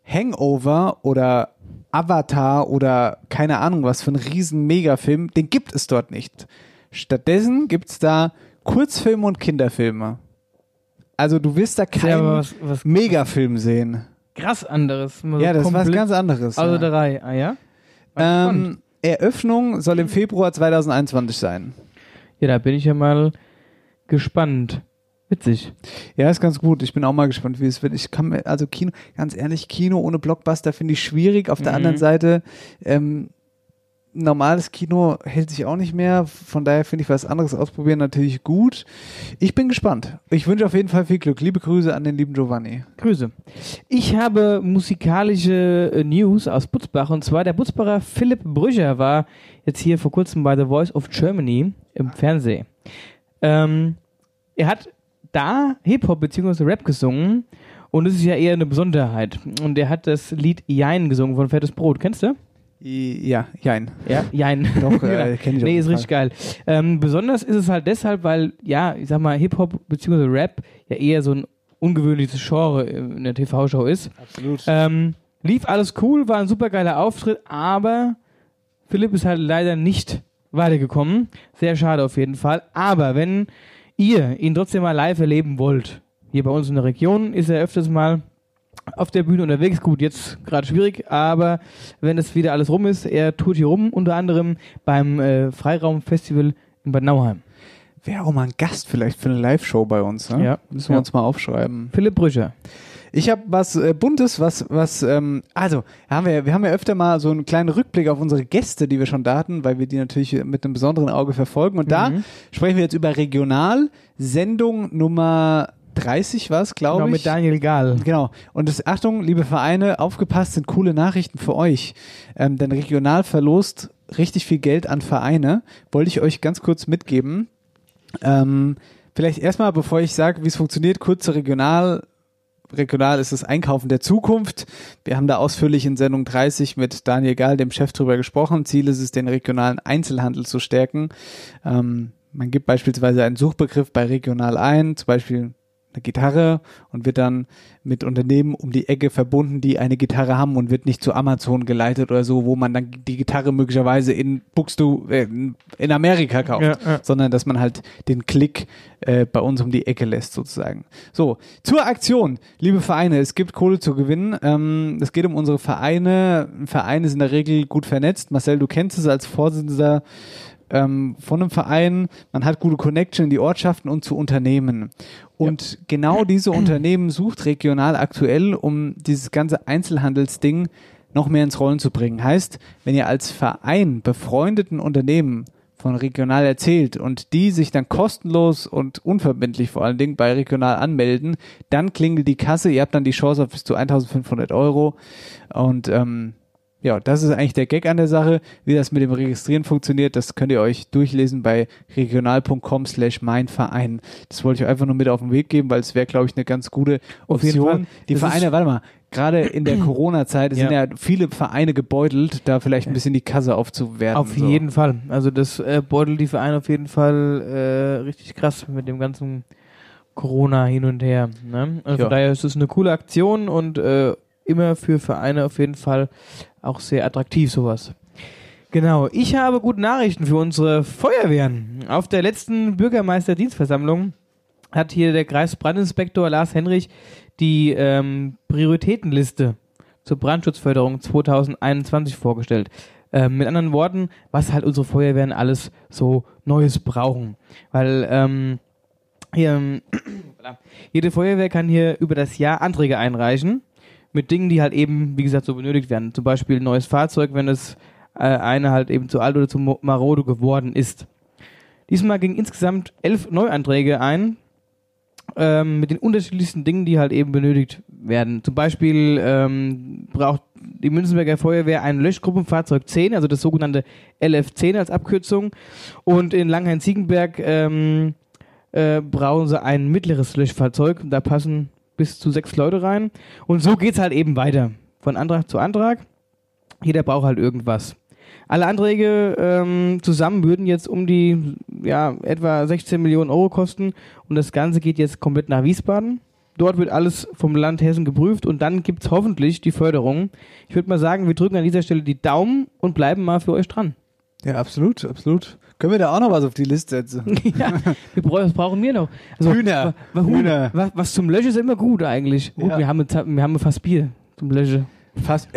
Hangover oder Avatar oder keine Ahnung was für einen riesen Megafilm, den gibt es dort nicht. Stattdessen gibt es da Kurzfilme und Kinderfilme. Also du wirst da Ja, keinen was, was Megafilm sehen. krass anderes. Mal so Ja, das ist was ganz anderes. Außer ja. der Reihe. Ah ja? Ähm, Eröffnung soll im Februar 2021 sein. Ja, da bin ich ja mal gespannt. Witzig. Ja, ist ganz gut. Ich bin auch mal gespannt, wie es wird. Ich kann mir, also Kino, ganz ehrlich, Kino ohne Blockbuster finde ich schwierig. Auf der Mhm. anderen Seite, ähm, normales Kino hält sich auch nicht mehr. Von daher finde ich was anderes ausprobieren natürlich gut. Ich bin gespannt. Ich wünsche auf jeden Fall viel Glück. Liebe Grüße an den lieben Giovanni. Grüße. Ich habe musikalische äh, News aus Butzbach und zwar der Butzbacher Philipp Brücher war jetzt hier vor kurzem bei The Voice of Germany im Fernsehen. Ähm, er hat da Hip-Hop bzw. Rap gesungen und das ist ja eher eine Besonderheit. Und er hat das Lied Jein gesungen von Fettes Brot. Kennst du? Ja, jein. Ja, Jein. Doch, äh, kenn ich Nee, ist richtig geil. Ähm, besonders ist es halt deshalb, weil, ja, ich sag mal, Hip-Hop bzw. Rap ja eher so ein ungewöhnliches Genre in der TV-Show ist. Absolut. Ähm, lief alles cool, war ein super geiler Auftritt, aber Philipp ist halt leider nicht weitergekommen. Sehr schade auf jeden Fall. Aber wenn ihr ihn trotzdem mal live erleben wollt, hier bei uns in der Region ist er öfters mal auf der Bühne unterwegs. Gut, jetzt gerade schwierig, aber wenn es wieder alles rum ist, er tut hier rum, unter anderem beim äh, Freiraumfestival in Bad Nauheim. Wäre auch mal ein Gast vielleicht für eine Live-Show bei uns. Ne? Ja. Müssen wir Ja. uns mal aufschreiben. Philipp Brücher. Ich habe was äh, Buntes, was, was, ähm, also haben wir, wir haben ja öfter mal so einen kleinen Rückblick auf unsere Gäste, die wir schon da hatten, weil wir die natürlich mit einem besonderen Auge verfolgen. Und da Mhm. sprechen wir jetzt über Regional, Sendung Nummer 30 was, glaube Genau, ich. mit Daniel Gahl. Genau. Und das, Achtung, liebe Vereine, aufgepasst, sind coole Nachrichten für euch. Ähm, denn Regional verlost richtig viel Geld an Vereine. Wollte ich euch ganz kurz mitgeben. Ähm, vielleicht erstmal, bevor ich sage, wie es funktioniert, kurze Regional. Regional ist das Einkaufen der Zukunft. Wir haben da ausführlich in Sendung 30 mit Daniel Gahl, dem Chef, drüber gesprochen. Ziel ist es, den regionalen Einzelhandel zu stärken. Ähm, man gibt beispielsweise einen Suchbegriff bei Regional ein, zum Beispiel eine Gitarre und wird dann mit Unternehmen um die Ecke verbunden, die eine Gitarre haben und wird nicht zu Amazon geleitet oder so, wo man dann die Gitarre möglicherweise in Buxtu äh, in Amerika kauft, Ja, ja. sondern dass man halt den Klick äh, bei uns um die Ecke lässt sozusagen. So, zur Aktion, liebe Vereine, es gibt Kohle zu gewinnen. Ähm, es geht um unsere Vereine. Vereine sind in der Regel gut vernetzt. Marcel, du kennst es als Vorsitzender ähm, von einem Verein, man hat gute Connection in die Ortschaften und zu Unternehmen. Und genau diese Unternehmen sucht regional aktuell, um dieses ganze Einzelhandelsding noch mehr ins Rollen zu bringen. Heißt, wenn ihr als Verein befreundeten Unternehmen von regional erzählt und die sich dann kostenlos und unverbindlich vor allen Dingen bei regional anmelden, dann klingelt die Kasse, ihr habt dann die Chance auf bis zu 1500 Euro und ähm, ja, das ist eigentlich der Gag an der Sache. Wie das mit dem Registrieren funktioniert, das könnt ihr euch durchlesen bei regional.com slash mein Verein. Das wollte ich einfach nur mit auf den Weg geben, weil es wäre, glaube ich, eine ganz gute Auf jeden Option. Fall. Die Das Vereine, warte mal, gerade in der Corona-Zeit sind ja viele Vereine gebeutelt, da vielleicht ein bisschen die Kasse aufzuwerten. Auf so. jeden Fall. Also das äh, beutelt die Vereine auf jeden Fall äh, richtig krass mit dem ganzen Corona hin und her. Ne? Also Ja. von daher ist es eine coole Aktion und äh, immer für Vereine auf jeden Fall auch sehr attraktiv sowas. Genau, ich habe gute Nachrichten für unsere Feuerwehren. Auf der letzten Bürgermeisterdienstversammlung hat hier der Kreisbrandinspektor Lars Henrich die ähm, Prioritätenliste zur Brandschutzförderung 2021 vorgestellt. Ähm, mit anderen Worten, was halt unsere Feuerwehren alles so Neues brauchen. Weil ähm, hier, ähm, jede Feuerwehr kann hier über das Jahr Anträge einreichen mit Dingen, die halt eben, wie gesagt, so benötigt werden. Zum Beispiel ein neues Fahrzeug, wenn es äh, eine halt eben zu alt oder zu marode geworden ist. Diesmal gingen insgesamt elf Neuanträge ein, ähm, mit den unterschiedlichsten Dingen, die halt eben benötigt werden. Zum Beispiel ähm, braucht die Münzenberger Feuerwehr ein Löschgruppenfahrzeug 10, also das sogenannte LF10 als Abkürzung. Und in Langhain-Ziegenberg ähm, äh, brauchen sie ein mittleres Löschfahrzeug. Da passen bis zu sechs Leute rein. Und so geht's halt eben weiter. Von Antrag zu Antrag. Jeder braucht halt irgendwas. Alle Anträge ähm, zusammen würden jetzt um die ja, etwa 16 Millionen Euro kosten und das Ganze geht jetzt komplett nach Wiesbaden. Dort wird alles vom Land Hessen geprüft und dann gibt's hoffentlich die Förderung. Ich würde mal sagen, wir drücken an dieser Stelle die Daumen und bleiben mal für euch dran. Ja, absolut, absolut. Können wir da auch noch was auf die Liste setzen? ja, wir brauchen, was brauchen wir noch? Also, Hühner. wa- wa- Hühner. Was, was zum Löschen ist immer gut eigentlich. Gut, Ja. wir, haben, wir haben fast Bier zum Löschen. Fast.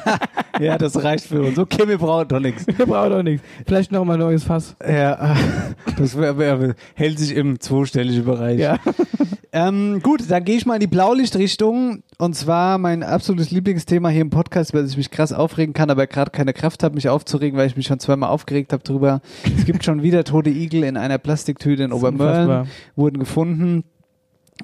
ja, das reicht für uns. Okay, wir brauchen doch nichts. Wir brauchen doch nichts. Vielleicht noch mal ein neues Fass. Ja, das wär, wär, hält sich im zweistelligen Bereich. Ja. Ähm, gut, dann gehe ich mal in die Blaulichtrichtung. Und zwar mein absolutes Lieblingsthema hier im Podcast, weil ich mich krass aufregen kann, aber gerade keine Kraft habe, mich aufzuregen, weil ich mich schon zweimal aufgeregt habe drüber. Es gibt schon wieder tote Igel in einer Plastiktüte in Obermörlen. Wurden gefunden.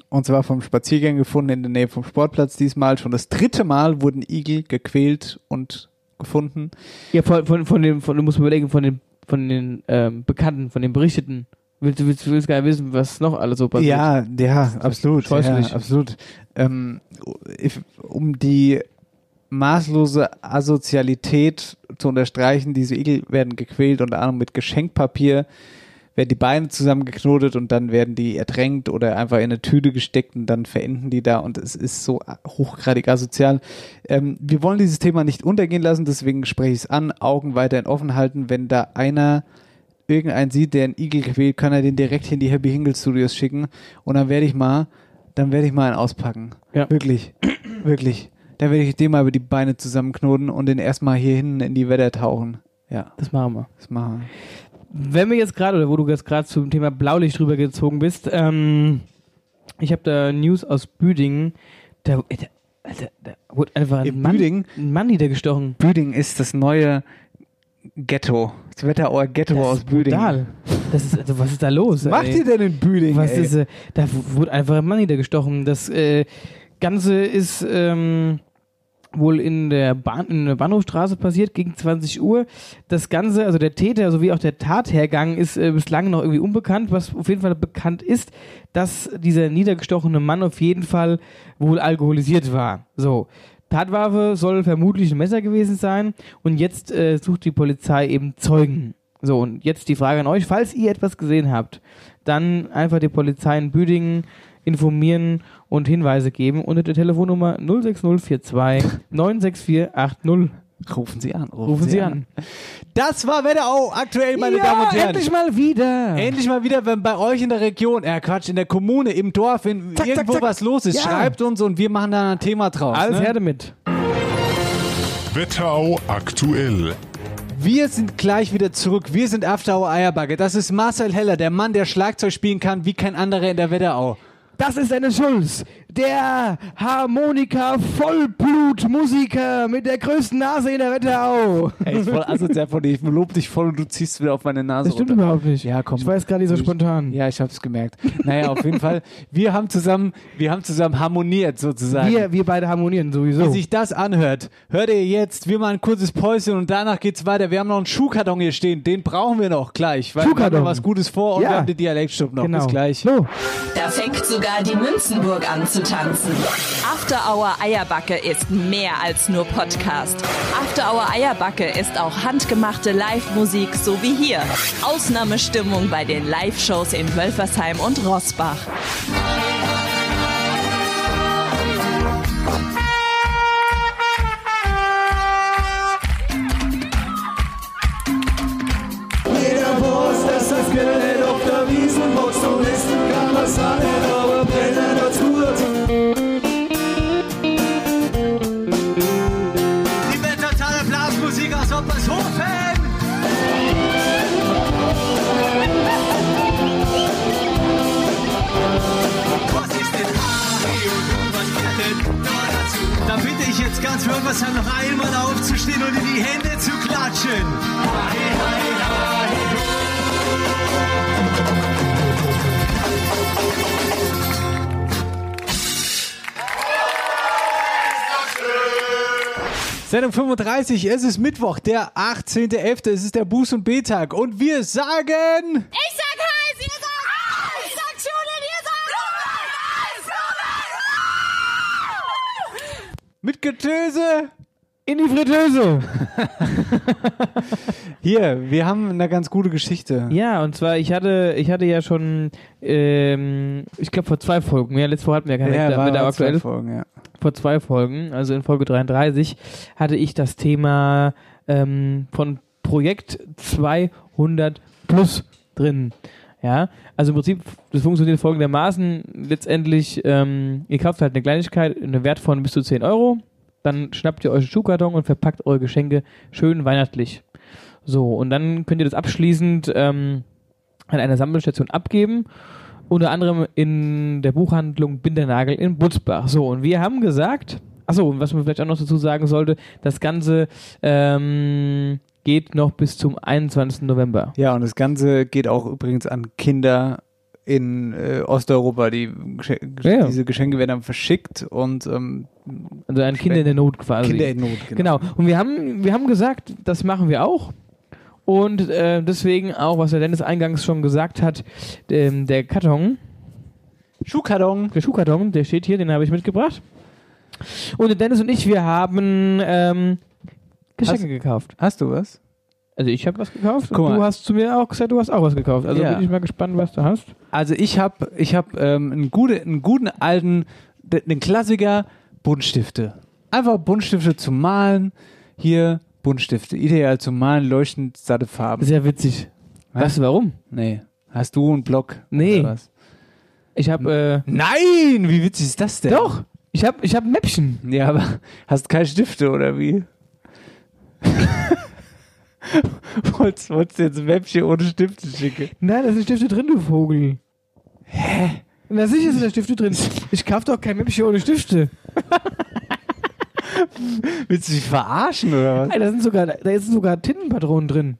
Und zwar vom Spaziergang gefunden in der Nähe vom Sportplatz diesmal. Schon das dritte Mal wurden Igel gequält und gefunden. Ja, von, von, von dem, von, du musst überlegen, von den, von den ähm, Bekannten, von den Berichteten. Willst du willst, willst gar nicht wissen, was noch alles so passiert? Ja, ja, absolut. scheußlich. Ja, absolut. Ähm, if, um die maßlose Asozialität zu unterstreichen, diese Igel werden gequält, unter anderem mit Geschenkpapier, werden die Beine zusammengeknotet und dann werden die ertränkt oder einfach in eine Tüte gesteckt und dann verenden die da und es ist so hochgradig asozial. Ähm, wir wollen dieses Thema nicht untergehen lassen, deswegen spreche ich es an, Augen weiterhin offen halten, wenn da einer irgendeinen sieht, der einen Igel quält, kann er den direkt hier in die Happy Hingle Studios schicken und dann werde ich mal, dann werde ich mal einen auspacken. Ja. Wirklich, wirklich. Dann werde ich den mal über die Beine zusammenknoten und den erstmal hier hinten in die Wetter tauchen. Ja, Das machen wir. das machen wir. Wenn wir jetzt gerade, oder wo du jetzt gerade zum Thema Blaulicht drüber gezogen bist, ähm, ich habe da News aus Büdingen, da, äh, da, Alter, da wurde einfach ein In Mann, ein Mann niedergestochen. Büding ist das neue Ghetto. Das Wetterauer Ghetto Das aus Büdingen. brutal. Das ist, also, was ist da los? Was macht ihr denn in Büdingen? Was ey? ist, äh, da wurde einfach ein Mann niedergestochen. Das äh, Ganze ist ähm, wohl in der Bahn, in der Bahnhofstraße passiert, gegen 20 Uhr. Das Ganze, also der Täter sowie auch der Tathergang ist äh, bislang noch irgendwie unbekannt. Was auf jeden Fall bekannt ist, dass dieser niedergestochene Mann auf jeden Fall wohl alkoholisiert war. So. Tatwaffe soll vermutlich ein Messer gewesen sein und jetzt äh, sucht die Polizei eben Zeugen. So, und jetzt die Frage an euch, falls ihr etwas gesehen habt, dann einfach die Polizei in Büdingen informieren und Hinweise geben unter der Telefonnummer 06042 96480. Rufen Sie an. Rufen Sie an. Das war Wetterau aktuell, meine ja, Damen und Herren. endlich mal wieder. Endlich mal wieder, wenn bei euch in der Region, äh Quatsch, in der Kommune, im Dorf, wenn Zack, irgendwo zack, zack. was los ist, Ja. schreibt uns und wir machen da ein Thema draus. Alles ne? her damit. Wetterau aktuell. Wir sind gleich wieder zurück. Wir sind After Hour Eierbagge. Das ist Marcel Heller, der Mann, der Schlagzeug spielen kann wie kein anderer in der Wetterau. Das ist Dennis Schulz, der Harmonika-Vollblutmusiker mit der größten Nase in der Wetterau. Ey, ist voll asozial von dir. Ich lob dich voll und du ziehst wieder auf meine Nase Das stimmt runter. überhaupt nicht. Ja, komm. Ich weiß gerade nicht so spontan. Ja, ich hab's gemerkt. Naja, auf jeden Fall. Wir haben zusammen, wir haben zusammen harmoniert sozusagen. Wir, wir beide harmonieren Wie sowieso. sich das anhört, hört ihr jetzt. Wir machen ein kurzes Päuschen und danach geht's weiter. Wir haben noch einen Schuhkarton hier stehen. Den brauchen wir noch gleich. Weil wir haben Schuhkarton. noch was Gutes vor und Ja. wir haben den Dialektstub noch. Genau. Bis gleich. So. Da fängt sogar die Münzenburg an zu tanzen. After Hour Eierbacke ist mehr als nur Podcast. After Hour Eierbacke ist auch handgemachte Live-Musik, so wie hier. Ausnahmestimmung bei den Live-Shows in Wölfersheim und Rossbach. Jeder weiß, dass das Geld auf der Wiesen wächst und kann man sein, Blasmusik aus Oppershofen. Was ist denn Harry und was gehört denn da dazu? Da bitte ich jetzt ganz Wölfersheim noch einmal aufzustehen und in die Hände zu klatschen. Harry, Harry, Harry. Sendung 35, es ist Mittwoch, der 18.11., es ist der Buß- und B-Tag und wir sagen... Ich sag heiß, ihr sagt heiß. Ich sag Schulen, ihr sagt heiß. Mit Getöse! In die Fritteuse. Hier, wir haben eine ganz gute Geschichte. Ja, und zwar, ich hatte, ich hatte ja schon, ähm, ich glaube vor zwei Folgen, ja, letzte Woche hatten wir keine Ja, mit war der zwei aktuell, Folgen, ja. vor zwei Folgen, also in Folge 33, hatte ich das Thema ähm, von Projekt 200 plus drin. Ja, also im Prinzip, das funktioniert folgendermaßen, letztendlich, ähm, ihr kauft halt eine Kleinigkeit, einen Wert von bis zu 10 Euro, dann schnappt ihr euch einen Schuhkarton und verpackt eure Geschenke schön weihnachtlich. So, und dann könnt ihr das abschließend ähm, an einer Sammelstation abgeben. Unter anderem in der Buchhandlung Bindernagel in Butzbach. So, und wir haben gesagt, achso, und was man vielleicht auch noch dazu sagen sollte, das Ganze ähm, geht noch bis zum 21. November. Ja, und das Ganze geht auch übrigens an Kinder in äh, Osteuropa. Die Gesche Ja. Diese Geschenke werden dann verschickt und ähm, Also ein Kinder in der Not quasi. Kinder in Not, genau. Genau. Und wir haben, wir haben gesagt, das machen wir auch. Und äh, deswegen auch, was der Dennis eingangs schon gesagt hat, ähm, der Karton, Schuhkarton. der Schuhkarton, der steht hier, den habe ich mitgebracht. Und der Dennis und ich, wir haben ähm, Geschenke Hast- gekauft. Hast du was? Also ich habe was gekauft Guck und mal. du hast zu mir auch gesagt, du hast auch was gekauft. Also Ja. bin ich mal gespannt, was du hast. Also ich habe ich hab, ähm, einen, gute, einen guten alten, den Klassiker Buntstifte. Einfach Buntstifte zum Malen. Hier Buntstifte. Ideal zum Malen, leuchtend satte Farben. Sehr witzig. Was? Weißt du warum? Nee. Hast du einen Block? Nee. Ich habe äh, Nein! Wie witzig ist das denn? doch, ich habe ich habe Mäppchen. Ja, aber hast keine Stifte oder wie? wolltest, wolltest du jetzt ein Mäppchen ohne Stifte schicken? Nein, da sind Stifte drin, du Vogel. Hä? Na sicher sind da Stifte drin. Ich kauf doch kein Mäppchen ohne Stifte. Willst du dich verarschen oder was? Ey, da sind sogar, da sind sogar Tintenpatronen drin.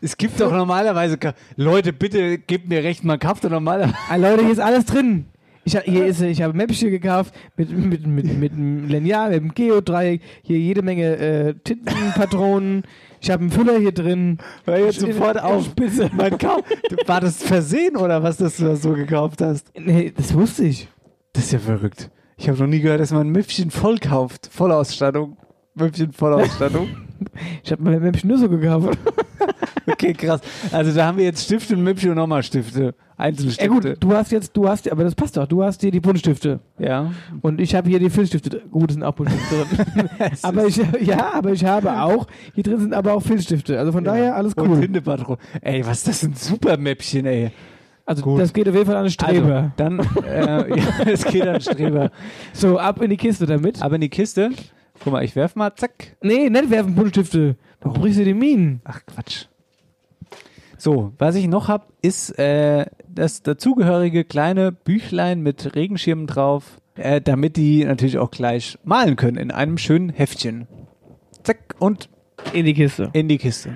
Es gibt doch normalerweise. Ka- Leute, bitte gebt mir recht, man kauft doch normalerweise. Ah, Leute, hier ist alles drin. Ich, hier ist, ich habe Mäppchen gekauft mit, mit, mit, mit einem Lineal, mit einem Geodreieck, hier jede Menge äh, Tintenpatronen. Ich habe einen Füller hier drin. Hör jetzt sofort auf. Spitze. Man kau- War das Versehen oder was, dass du das so gekauft hast? Nee, das wusste ich. Das ist ja verrückt. Ich habe noch nie gehört, dass man ein Möpfchen voll kauft. Vollausstattung. Möpfchen Vollausstattung. Ich habe mein Mäppchen nur so gekauft. Okay, krass. Also da haben wir jetzt Stifte, Möpfchen und nochmal Stifte. Ja Einzelstifte. gut, du hast jetzt, du hast, aber das passt doch, du hast hier die Buntstifte. Ja. Und ich habe hier die Filzstifte. Gut, sind auch Buntstifte drin. aber ich, ja, aber ich habe auch, hier drin sind aber auch Filzstifte. Also von daher alles Und cool. Tintepatron. Ey, was ist das ein super Mäppchen, ey. Also Gut. das geht auf jeden Fall an den Streber. Also, dann, äh, ja, es geht an den Streber. So, ab in die Kiste damit. Aber in die Kiste. Guck mal, ich werf mal, zack. Nee, nicht werfen Buntstifte. Dann brichst du die Minen. Ach, Quatsch. So, was ich noch hab, ist äh, das dazugehörige kleine Büchlein mit Regenschirmen drauf. äh, damit die natürlich auch gleich malen können in einem schönen Heftchen. Zack und In die Kiste. in die Kiste.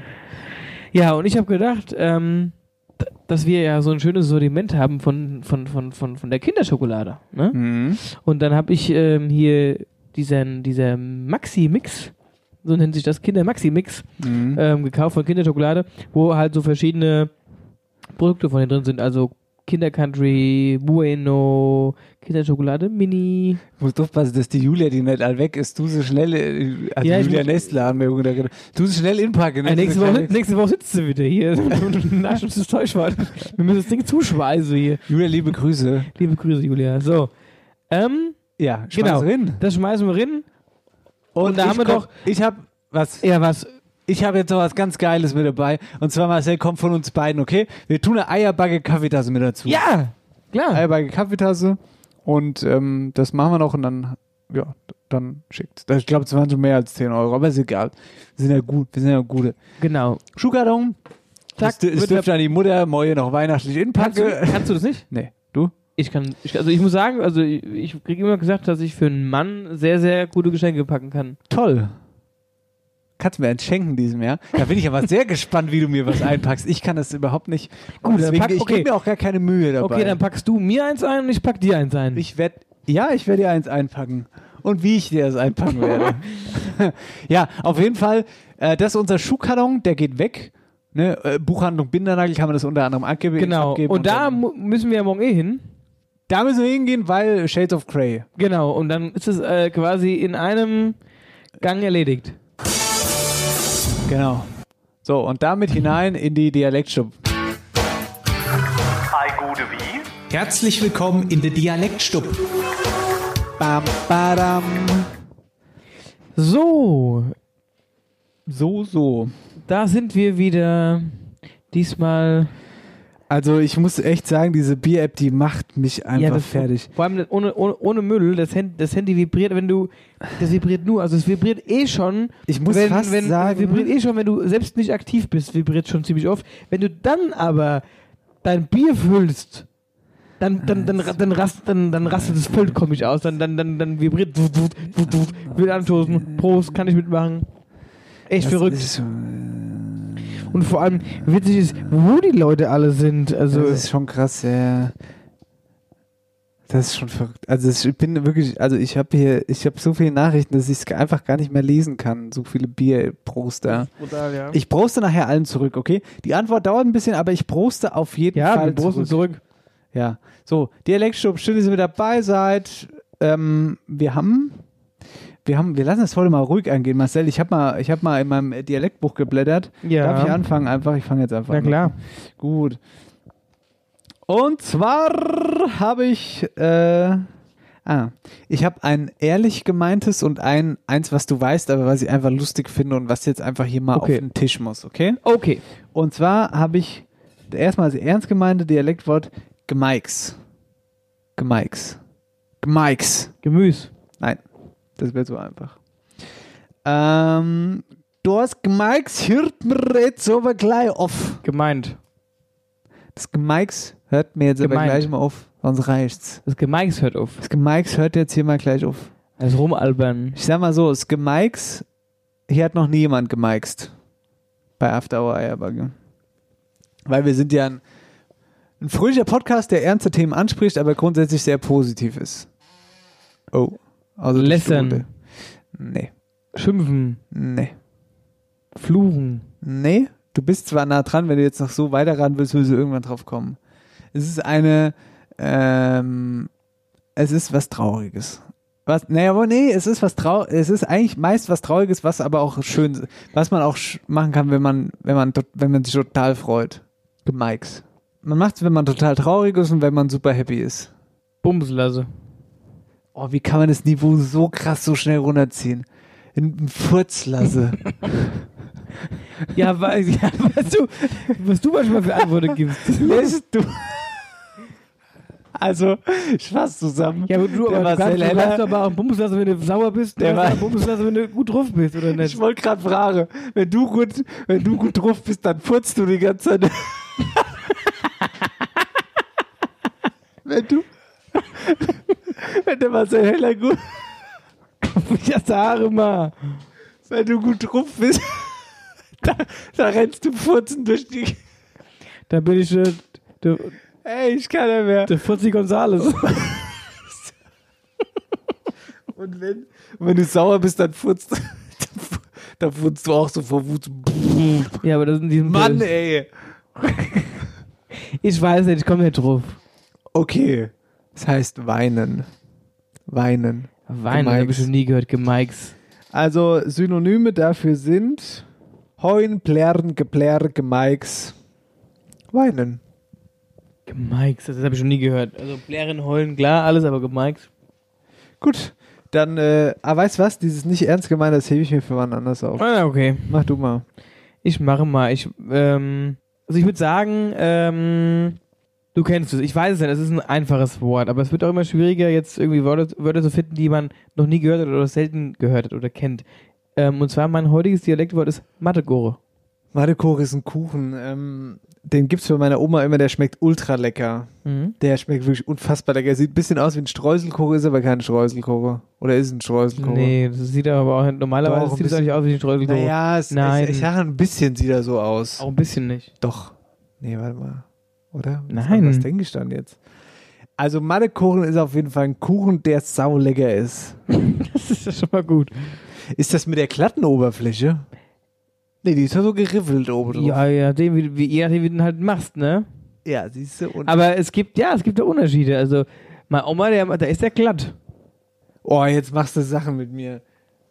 Ja, und ich habe gedacht, ähm, dass wir ja so ein schönes Sortiment haben von, von, von, von, von der Kinderschokolade. Ne? Mhm. Und dann habe ich ähm, hier diesen, dieser Maxi-Mix, so nennt sich das Kinder-Maxi-Mix, Mhm. ähm, gekauft von Kinderschokolade, wo halt so verschiedene Produkte von denen drin sind. Also Kinder Country, Bueno, Kinderschokolade, Mini. Ich muss aufpassen, dass die Julia, die nicht all weg ist, du so schnell, äh, also Ja, Julia gedacht, du so schnell inpacken. ne? Äh, nächste, Woche, nächste Woche sitzt sie wieder hier. Nasch uns das Täuschwort. Wir müssen das Ding zuschweißen hier. Julia, liebe Grüße. Liebe Grüße, Julia. So. Ähm, Ja, schmeiß genau. rein. Das schmeißen wir rein. Und, da haben wir doch. Ich habe was. Ja, was? Ich habe jetzt noch was ganz Geiles mit dabei. Und zwar, Marcel, kommt von uns beiden, okay? Wir tun eine Eierbagge Kaffeetasse mit dazu. Ja! Klar. Eierbagge Kaffeetasse. Und ähm, das machen wir noch und dann, ja, dann schickt. Ich glaube, es waren schon mehr als 10 Euro, aber ist egal. Wir sind ja gut, wir sind ja gute. Genau. Schuhkarton. Zack, dürfte an die Mutter Moje noch weihnachtlich Kannst inpacken. kannst du das nicht? Nee? Ich kann, ich, also ich muss sagen, also ich, ich kriege immer gesagt, dass ich für einen Mann sehr, sehr gute Geschenke packen kann. Toll. Kannst du mir eins schenken diesem Jahr? Da bin ich aber sehr gespannt, wie du mir was einpackst. Ich kann das überhaupt nicht. Gut, dann Deswegen, pack- ich okay. gebe mir auch gar keine Mühe dabei. Okay, dann packst du mir eins ein und ich pack dir eins ein. Ich werde, ja, ich werde dir eins einpacken. Und wie ich dir das einpacken werde. ja, auf jeden Fall, äh, das ist unser Schuhkarton, der geht weg. Ne? Äh, Buchhandlung Bindernagel kann man das unter anderem abgeben. genau. abgeben Und da dann- müssen wir ja morgen eh hin. Da müssen wir hingehen, weil Shades of Grey. Genau. Und dann ist es äh, quasi in einem Gang erledigt. Genau. So, und damit hinein in die Dialektstub. Herzlich willkommen in der Dialektstub. Bam, badam. So, So, so. da sind wir wieder. Diesmal. Also ich muss echt sagen, diese Bier-App, die macht mich einfach das, fertig. Vor allem ohne, ohne, ohne Müll. Das Handy, das Handy vibriert, wenn du. Das vibriert nur. Also es vibriert eh schon. Ich muss wenn, fast wenn, sagen- vibriert eh schon, wenn du selbst nicht aktiv bist, vibriert schon ziemlich oft. Wenn du dann aber dein Bier füllst, dann, dann, dann, dann, dann, rast, dann, dann rastet es vollkommen aus. Dann, dann, dann, dann vibriert. Wut, wut, wut, wut, will anstoßen. Prost, kann ich mitmachen. Echt Das verrückt. ist, Und vor allem witzig ist, wo die Leute alle sind. Also, das ist schon krass, ja. Das ist schon verrückt. Also ich bin wirklich, also ich habe hier, ich habe so viele Nachrichten, dass ich es einfach gar nicht mehr lesen kann. So viele Bierproster. brutal, ja. Ich proste nachher allen zurück, okay? Die Antwort dauert ein bisschen, aber ich proste auf jeden ja, Fall wir brosten zurück. Ja, so, Dialektstub, schön, dass ihr mit dabei seid. Ähm, wir haben, wir haben, wir lassen das heute mal ruhig angehen. Marcel, ich habe mal, ich habe mal in meinem Dialektbuch geblättert. Ja. Darf ich anfangen? Einfach, ich fange jetzt einfach Na an. klar. Gut. Und zwar habe ich, äh, ah, ich habe ein ehrlich gemeintes und ein eins, was du weißt, aber was ich einfach lustig finde und was jetzt einfach hier mal Okay. auf den Tisch muss, okay? Okay. Und zwar habe ich erstmal das ernst gemeinte Dialektwort Gemeix. Gemeix. Gemeix. Gemüse. Nein, das wäre so einfach. Ähm, du hast Gemeix, hört mir jetzt aber gleich auf. Gemeint. Das Gemeix hört mir jetzt aber Gemeint. gleich mal auf, sonst reicht's. Das Gemeix hört auf. Das Gemeix hört jetzt hier mal gleich auf. Das Rumalbern. Ich sag mal so, das Gemeix, hier hat noch nie jemand gemeixt. Bei After Hour Eierbagge. Weil wir sind ja ein, ein fröhlicher Podcast, der ernste Themen anspricht, aber grundsätzlich sehr positiv ist. Oh. Also gute. Nee. Schimpfen. Nee. Fluchen. Nee. Du bist zwar nah dran, wenn du jetzt noch so weiter ran willst, willst du irgendwann drauf kommen. Es ist eine, ähm, es ist was Trauriges. Was, naja, aber nee, es ist was trau es ist eigentlich meist was Trauriges, was aber auch schön, was man auch machen kann, wenn man, wenn man, wenn man sich total freut. Gemeix. Man macht es, wenn man total traurig ist und wenn man super happy ist. Bumslasse. Oh, wie kann man das Niveau so krass so schnell runterziehen? In einen Furz lasse. Ja, weil, ja, was du, was du manchmal für Antworten gibst. Lässt du. Also, ich fass zusammen. Ja, aber du, Der aber du, kannst, Heller- aber auch Bumslasse, wenn du sauer bist. Der kannst auch Bumslasse, wenn du gut drauf bist, oder nicht? Ich wollte gerade fragen, wenn du gut, wenn du gut drauf bist, dann furzt du die ganze Zeit. wenn du, Wenn der Marcel Heller gut, Ja, sag mal. wenn du gut drauf bist, da, da rennst du furzen durch die. Da bin ich äh, der, Ey, ich kann ja mehr. der Fuzzi Gonzales. Und wenn, wenn du sauer bist, dann furzt, dann furzt du auch so vor Wut. ja, aber das sind diesem Mann, ey. Ich weiß nicht, ich komme nicht drauf. Okay. Das heißt weinen. Weinen. Weinen habe ich schon nie gehört, Gemikes. Also Synonyme dafür sind heuen, plärren, geplärr, gemeiks. Weinen. Gemikes, das habe ich schon nie gehört. Also Blären, Heulen, klar, alles, aber Gemikes. Gut, dann, äh, ah, weißt du was? Dieses nicht ernst gemeint, das hebe ich mir für wann anders auf. Ah, okay. Mach du mal. Ich mache mal. Ich, ähm, also ich würde sagen, ähm, du kennst es. Ich weiß es ja, das ist ein einfaches Wort, aber es wird auch immer schwieriger, jetzt irgendwie Wörter, Wörter zu finden, die man noch nie gehört hat oder selten gehört hat oder kennt. Ähm, und zwar mein heutiges Dialektwort ist Mattegore. Madekore ist ein Kuchen. Ähm, den gibt's bei meiner Oma immer, der schmeckt ultra lecker. Mhm. Der schmeckt wirklich unfassbar lecker. Sieht ein bisschen aus wie ein Streuselkuchen, ist aber kein Streuselkuchen. Oder ist ein Streuselkuchen? Nee, das sieht aber auch normalerweise Doch, sieht es auch nicht aus wie ein Streuselkuchen. Naja, es, Nein. Es, ich sage, ein bisschen sieht er so aus. Auch ein bisschen nicht. Doch. Nee, warte mal. Oder? Nein. Was denke ich dann jetzt? Also Madekuchen ist auf jeden Fall ein Kuchen, der saulecker ist. Das ist ja schon mal gut. Ist das mit der glatten Oberfläche? Nee, die ist ja so geriffelt oben drauf. Ja, je nachdem, wie, wie, je nachdem, wie du ihn halt machst, ne? ja siehst du. Aber es gibt, ja, es gibt da Unterschiede. Also, mein Oma, der, da ist der glatt. oh, jetzt machst du Sachen mit mir.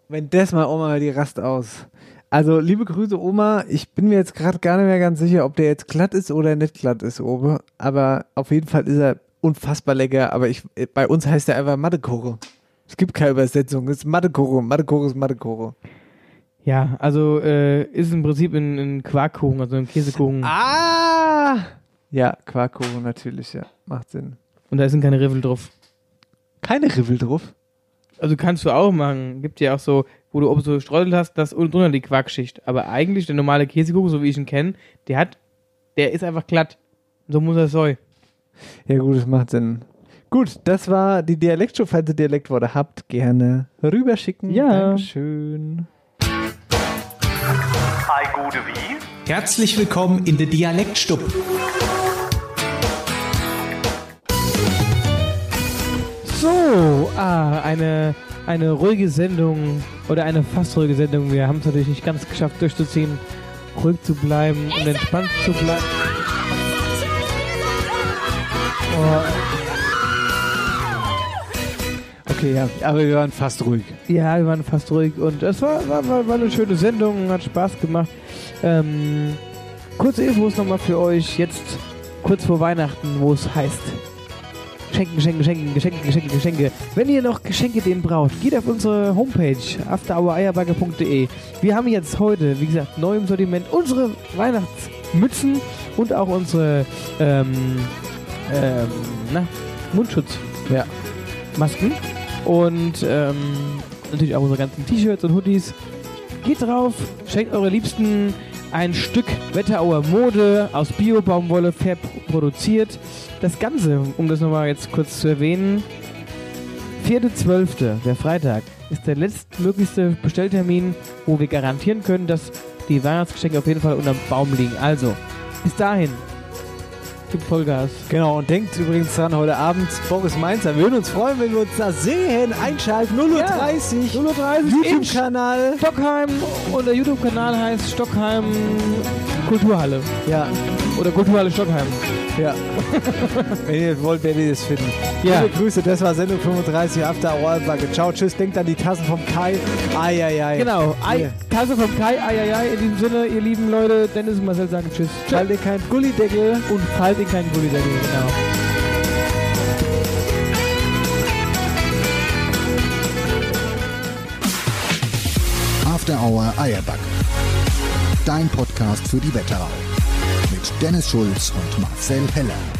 Wenn das mal Oma, die rast aus. Also, liebe Grüße, Oma. Ich bin mir jetzt gerade gar nicht mehr ganz sicher, ob der jetzt glatt ist oder nicht glatt ist, oben. Aber auf jeden Fall ist er unfassbar lecker. Aber ich, bei uns heißt er einfach Madekore. Es gibt keine Übersetzung. Es ist Madekore. Madekore ist Madekore. Ja, also äh, ist im Prinzip ein, ein Quarkkuchen, also ein Käsekuchen. Ah! Ja, Quarkkuchen natürlich, ja. Macht Sinn. Und da sind keine Riffel drauf. Keine Riffel drauf. Also kannst du auch machen. Gibt ja auch so, wo du oben so Streusel hast, das unten drunter die Quarkschicht. Aber eigentlich der normale Käsekuchen, so wie ich ihn kenne, der hat, der ist einfach glatt. So muss er sein. Ja, gut, das macht Sinn. Gut, das war die Dialektshow. Falls ihr Dialektworte habt, gerne rüberschicken. Ja. Dankeschön. Herzlich willkommen in der Dialektstub. So, ah, eine, eine ruhige Sendung oder eine fast ruhige Sendung. Wir haben es natürlich nicht ganz geschafft durchzuziehen, ruhig zu bleiben und entspannt zu bleiben. Okay, ja, aber wir waren fast ruhig. Ja, wir waren fast ruhig und es war, war, war, war eine schöne Sendung, hat Spaß gemacht. Ähm, kurze Infos nochmal für euch, jetzt kurz vor Weihnachten, wo es heißt Schenken, Geschenke, Geschenke, Geschenke, Geschenke, Geschenke. Wenn ihr noch Geschenke denen braucht, geht auf unsere Homepage afterhoureierbagger.de. Wir haben jetzt heute, wie gesagt, neu im Sortiment unsere Weihnachtsmützen und auch unsere ähm, ähm, na, Mundschutz. Ja. Masken und ähm, natürlich auch unsere ganzen T-Shirts und Hoodies. Geht drauf, schenkt eure Liebsten ein Stück Wetterauer Mode aus Bio-Baumwolle fair produziert. Das Ganze, um das nochmal jetzt kurz zu erwähnen, 4.12., der Freitag, ist der letztmöglichste Bestelltermin, wo wir garantieren können, dass die Weihnachtsgeschenke auf jeden Fall unterm Baum liegen. Also, bis dahin, gibt Vollgas. Genau, und denkt übrigens dran, heute Abend Boris Mainzer. Wir würden uns freuen, wenn wir uns da sehen. Einschalten, 0.30 Uhr. Ja, 0.30 Uhr. YouTube-Kanal. Stockheim und der YouTube-Kanal heißt Stockheim Kulturhalle. Ja, Oder Kulturhalle Stockheim. ja. wenn ihr wollt, werdet ihr es finden. Ja. Liebe Grüße, das war Sendung 35 After Hour Backe. Ciao, tschüss. Denkt an die Tassen vom Kai. Eieiei. Genau. Ei, Ja. Tasse vom Kai, ei, ei, ei. In diesem Sinne, ihr lieben Leute, Dennis und Marcel sagen Tschüss. Schaltet keinen Gullideckel. Und fallt in keinen Gullideckel. Genau. After Hour Eierback. Dein Podcast für die Wetterau. Mit Dennis Schulz und Marcel Heller.